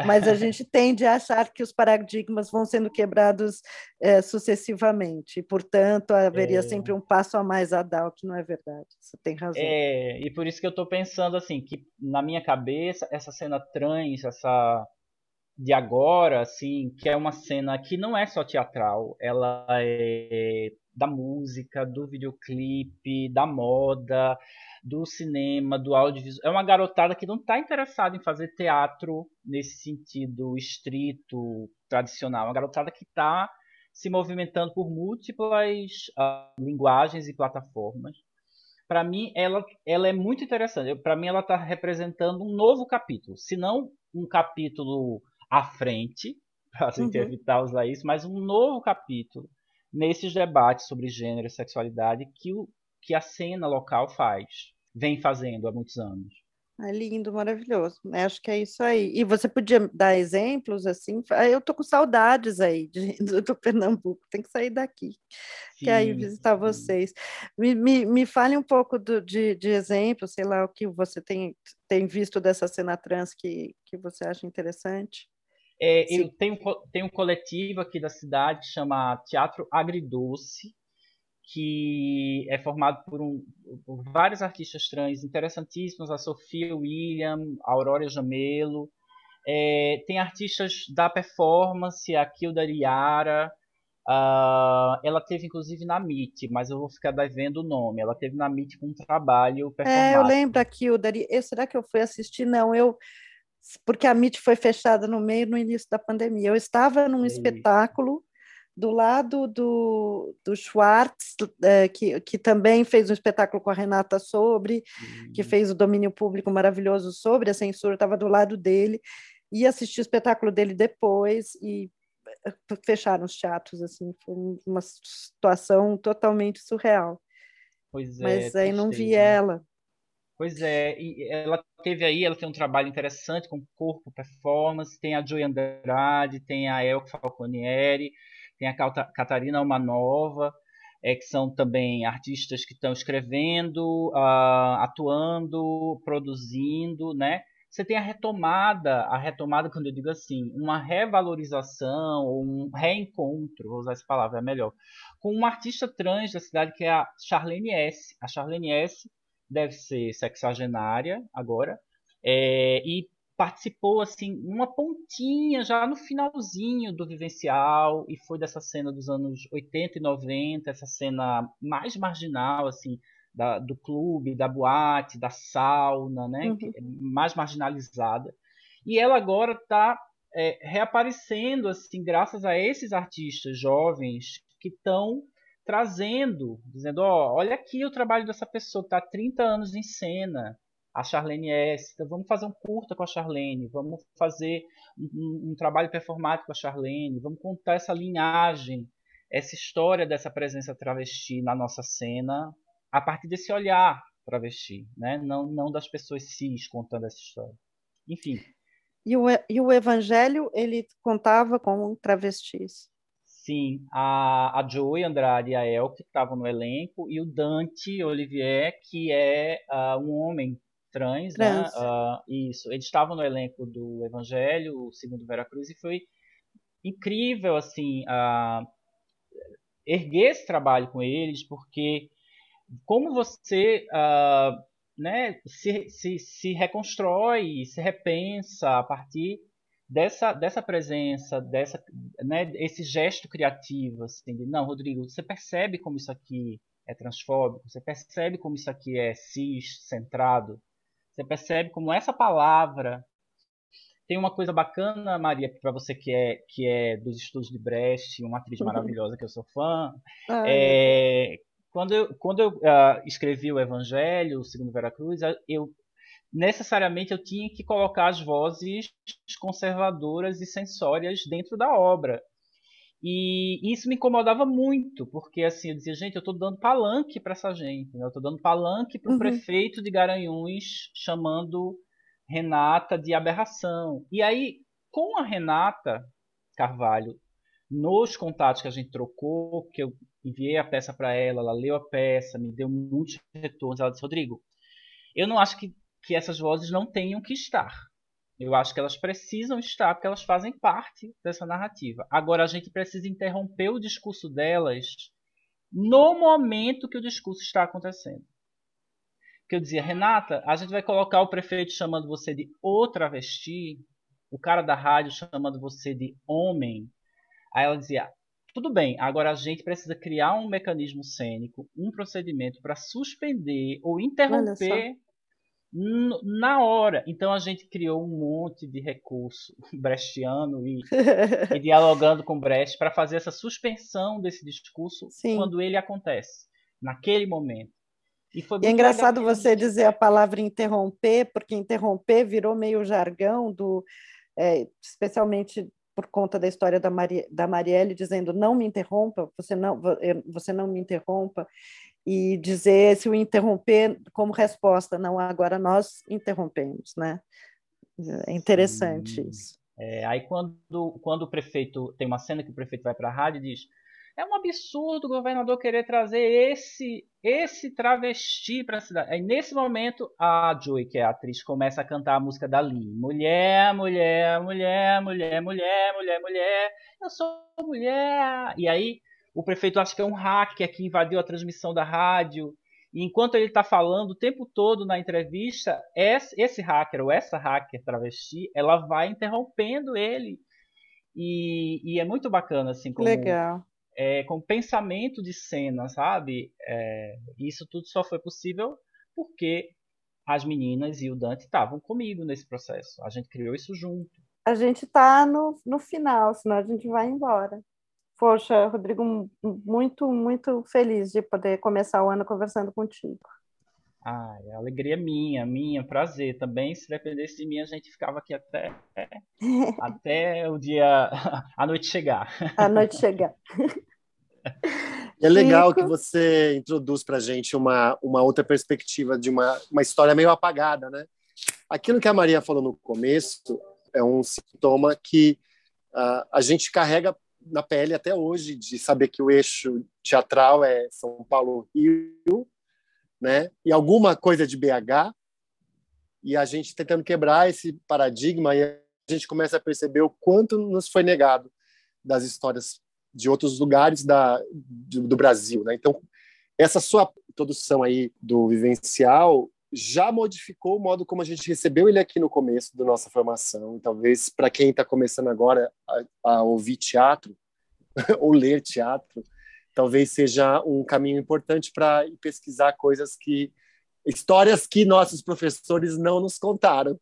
mas a gente <laughs> tende a achar que os paradigmas vão sendo quebrados é, sucessivamente, e, portanto, haveria é... sempre um passo a mais a dar, o que não é verdade. Você tem razão. É, e por isso que eu estou pensando assim, que na minha cabeça, essa cena trans, essa de agora, assim, que é uma cena que não é só teatral, ela é da música, do videoclipe, da moda, do cinema, do audiovisual. É uma garotada que não está interessada em fazer teatro nesse sentido estrito, tradicional. É uma garotada que está se movimentando por múltiplas uh, linguagens e plataformas. Para mim, ela, ela é muito interessante. Para mim, ela está representando um novo capítulo. Se não um capítulo à frente, para a gente uhum. evitar usar isso, mas um novo capítulo nesses debates sobre gênero e sexualidade que, o, que a cena local faz, vem fazendo há muitos anos. É lindo, maravilhoso. Acho que é isso aí. E você podia dar exemplos assim? Ah, eu tô com saudades aí de, <laughs> do, do Pernambuco, tem que sair daqui, sim, que aí visitar sim. vocês. Me, me, me fale um pouco do, de, de exemplos, sei lá, o que você tem, tem visto dessa cena trans que, que você acha interessante. É, eu tenho, tenho um coletivo aqui da cidade chama Teatro Agridoce, que é formado por, um, por vários artistas trans interessantíssimos, a Sofia William, a Aurora Jamelo, é, tem artistas da performance, a Kilda Riara, uh, ela teve inclusive na MIT, mas eu vou ficar devendo o nome, ela teve na MIT com um trabalho É, eu lembro a Kilda, será que eu fui assistir? Não, eu porque a MIT foi fechada no meio, no início da pandemia. Eu estava num espetáculo do lado do, do Schwartz, é, que, que também fez um espetáculo com a Renata sobre, uhum. que fez o domínio público maravilhoso sobre a censura, estava do lado dele, e assisti o espetáculo dele depois, e eh, fecharam os teatros, assim, foi uma situação totalmente surreal. Pois é, Mas aí não vi ela. Pois é, e ela teve aí, ela tem um trabalho interessante com corpo, performance, tem a Joy Andrade, tem a Elke Falconieri, tem a Catarina Almanova, é, que são também artistas que estão escrevendo, uh, atuando, produzindo, né? Você tem a retomada, a retomada quando eu digo assim, uma revalorização ou um reencontro, vou usar essa palavra, é melhor, com uma artista trans da cidade que é a Charlene S. A Charlene S deve ser sexagenária agora, é, e participou assim uma pontinha já no finalzinho do vivencial e foi dessa cena dos anos 80 e 90, essa cena mais marginal assim da, do clube, da boate, da sauna, né, uhum. É mais marginalizada. E ela agora está é, reaparecendo assim graças a esses artistas jovens que estão trazendo, dizendo, ó, olha aqui o trabalho dessa pessoa que está há 30 anos em cena, a Charlene S. Então, vamos fazer um curta com a Charlene, vamos fazer um, um, trabalho performático com a Charlene, vamos contar essa linhagem, essa história dessa presença travesti na nossa cena, a partir desse olhar travesti, né? não, não das pessoas cis contando essa história. Enfim. E o, e o Evangelho, ele contava com travestis? Sim, a, a Joey Andrade e a El, que estavam no elenco, e o Dante Olivier, que é uh, um homem trans, né? trans. Né? Uh, isso. Eles estavam no elenco do Evangelho, o segundo Veracruz, e foi incrível, assim, uh, erguer esse trabalho com eles, porque como você uh, né, se, se, se reconstrói, se repensa a partir dessa, dessa presença, dessa, né, esse gesto criativo, assim, de, não, Rodrigo, você percebe como isso aqui é transfóbico, você percebe como isso aqui é cis-centrado, você percebe como essa palavra tem uma coisa bacana, Maria, para você que é que é dos estudos de Brecht, uma atriz uhum. maravilhosa que eu sou fã, ah, é, quando eu, quando eu uh, escrevi o Evangelho, segundo Veracruz, eu necessariamente eu tinha que colocar as vozes conservadoras e sensórias dentro da obra. E isso me incomodava muito, porque assim, eu dizia, gente, eu estou dando palanque para essa gente, né? eu estou dando palanque para o uhum. prefeito de Garanhuns chamando Renata de aberração. E aí, com a Renata Carvalho, nos contatos que a gente trocou, que eu enviei a peça para ela, ela leu a peça, me deu muitos retornos, ela disse, Rodrigo, eu não acho que, que essas vozes não tenham que estar. Eu acho que elas precisam estar porque elas fazem parte dessa narrativa. Agora a gente precisa interromper o discurso delas no momento que o discurso está acontecendo. Que eu dizia, Renata, a gente vai colocar o prefeito chamando você de o travesti, o cara da rádio chamando você de homem. Aí ela dizia, tudo bem, agora a gente precisa criar um mecanismo cênico, um procedimento para suspender ou interromper na hora. Então a gente criou um monte de recurso <laughs> brechtiano e, e <laughs> dialogando com Brecht para fazer essa suspensão desse discurso Sim. quando ele acontece, naquele momento. E, e é engraçado você dizer a palavra interromper, porque interromper virou meio jargão do, é, especialmente por conta da história da, Mari, da Marielle dizendo não me interrompa, você não, você não me interrompa e dizer se o interromper como resposta, não, agora nós interrompemos, né? É interessante Sim. isso. É, aí quando, quando o prefeito, tem uma cena que o prefeito vai para a rádio e diz, é um absurdo o governador querer trazer esse esse travesti para a cidade. Aí nesse momento a Joy, que é a atriz, começa a cantar a música da Lee. Mulher, mulher, mulher, mulher, mulher, mulher, mulher. Eu sou mulher. E aí o prefeito acha que é um hacker que invadiu a transmissão da rádio. E enquanto ele está falando o tempo todo na entrevista, esse hacker ou essa hacker travesti, ela vai interrompendo ele. E, e é muito bacana, assim, como, Legal. É, com pensamento de cena, sabe? É, isso tudo só foi possível porque as meninas e o Dante estavam comigo nesse processo. A gente criou isso junto. A gente está no, no final, senão a gente vai embora. Poxa, Rodrigo, muito, muito feliz de poder começar o ano conversando contigo. Ah, é alegria minha, minha, prazer também. Se dependesse de mim, a gente ficava aqui até, <laughs> até o dia, <laughs> a noite chegar. A noite chegar. É legal que você introduz para a gente uma, uma outra perspectiva de uma, uma história meio apagada, né? Aquilo que a Maria falou no começo é um sintoma que uh, a gente carrega na pele até hoje de saber que o eixo teatral é São Paulo-Rio, né? E alguma coisa de BH. E a gente tentando quebrar esse paradigma e a gente começa a perceber o quanto nos foi negado das histórias de outros lugares da, do, do Brasil, né? Então, essa sua introdução aí do vivencial já modificou o modo como a gente recebeu ele aqui no começo da nossa formação. E talvez para quem está começando agora a, a ouvir teatro <laughs> ou ler teatro, talvez seja um caminho importante para pesquisar coisas que histórias que nossos professores não nos contaram.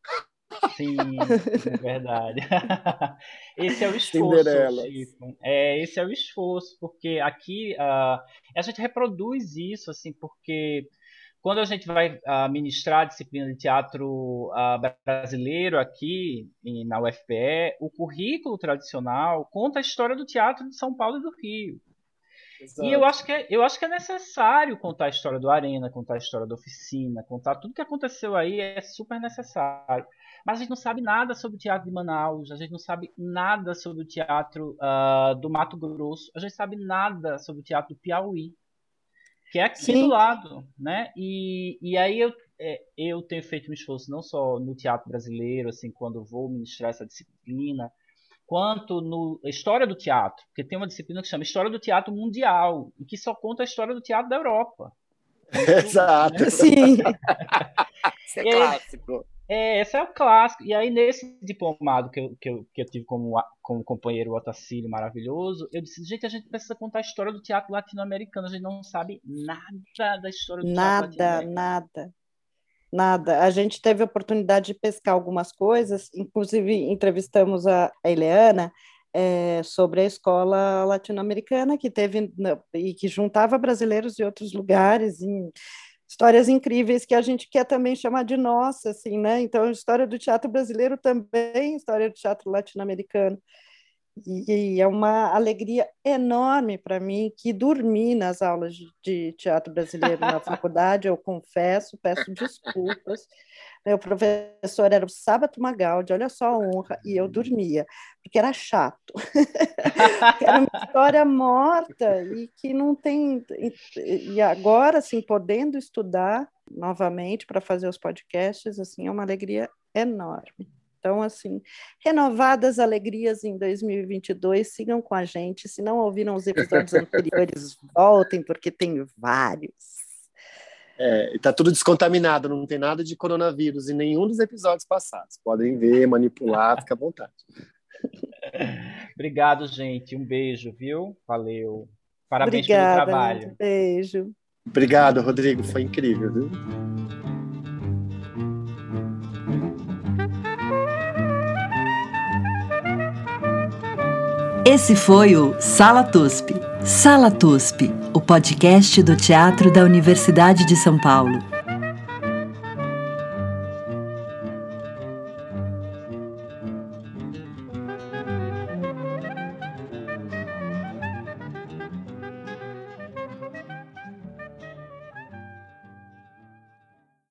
Sim, é verdade. <laughs> esse é o esforço. É, esse é o esforço, porque aqui uh, a gente reproduz isso, assim, porque quando a gente vai uh, ministrar a disciplina de teatro uh, brasileiro aqui em, na UFPE, o currículo tradicional conta a história do teatro de São Paulo e do Rio. Exato. E eu acho, que é, eu acho que é necessário contar a história do Arena, contar a história da oficina, contar tudo que aconteceu aí é super necessário. Mas a gente não sabe nada sobre o teatro de Manaus, a gente não sabe nada sobre o teatro uh, do Mato Grosso, a gente sabe nada sobre o teatro do Piauí que é aqui Sim. do lado, né? E, e aí eu, é, eu tenho feito um esforço não só no teatro brasileiro, assim, quando vou ministrar essa disciplina, quanto no História do Teatro, porque tem uma disciplina que chama História do Teatro Mundial, e que só conta a história do teatro da Europa. <laughs> Exato. Né? Sim. <laughs> Isso é clássico. É, esse é o clássico. E aí, nesse diplomado que eu, que eu, que eu tive como, como companheiro Otacílio maravilhoso, eu disse, gente, a gente precisa contar a história do teatro latino-americano. A gente não sabe nada da história do nada, teatro latino-americano. Nada, nada. Nada. A gente teve a oportunidade de pescar algumas coisas, inclusive entrevistamos a, a Eliana é, sobre a escola latino-americana que teve e que juntava brasileiros de outros lugares histórias incríveis que a gente quer também chamar de nossa, assim, né? Então, história do teatro brasileiro também, história do teatro latino-americano. E, e, é uma alegria enorme para mim que dormi nas aulas de, de teatro brasileiro na <laughs> faculdade, eu confesso, peço desculpas, meu professor era o Sábato Magaldi, olha só a honra, e eu dormia, porque era chato. <laughs> era uma história morta e que não tem. E agora, assim, podendo estudar novamente para fazer os podcasts, assim, é uma alegria enorme. Então, assim, renovadas alegrias em 2022, sigam com a gente. Se não ouviram os episódios <laughs> anteriores, voltem, porque tem vários. É, está tudo descontaminado, não tem nada de coronavírus em nenhum dos episódios passados. Podem ver, manipular, fica à vontade. <laughs> Obrigado, gente. Um beijo, viu? Valeu. Parabéns Obrigada, pelo trabalho. Um beijo. Obrigado, Rodrigo. Foi incrível, viu? Esse foi o Sala TUSP. Sala TUSP, o podcast do Teatro da Universidade de São Paulo.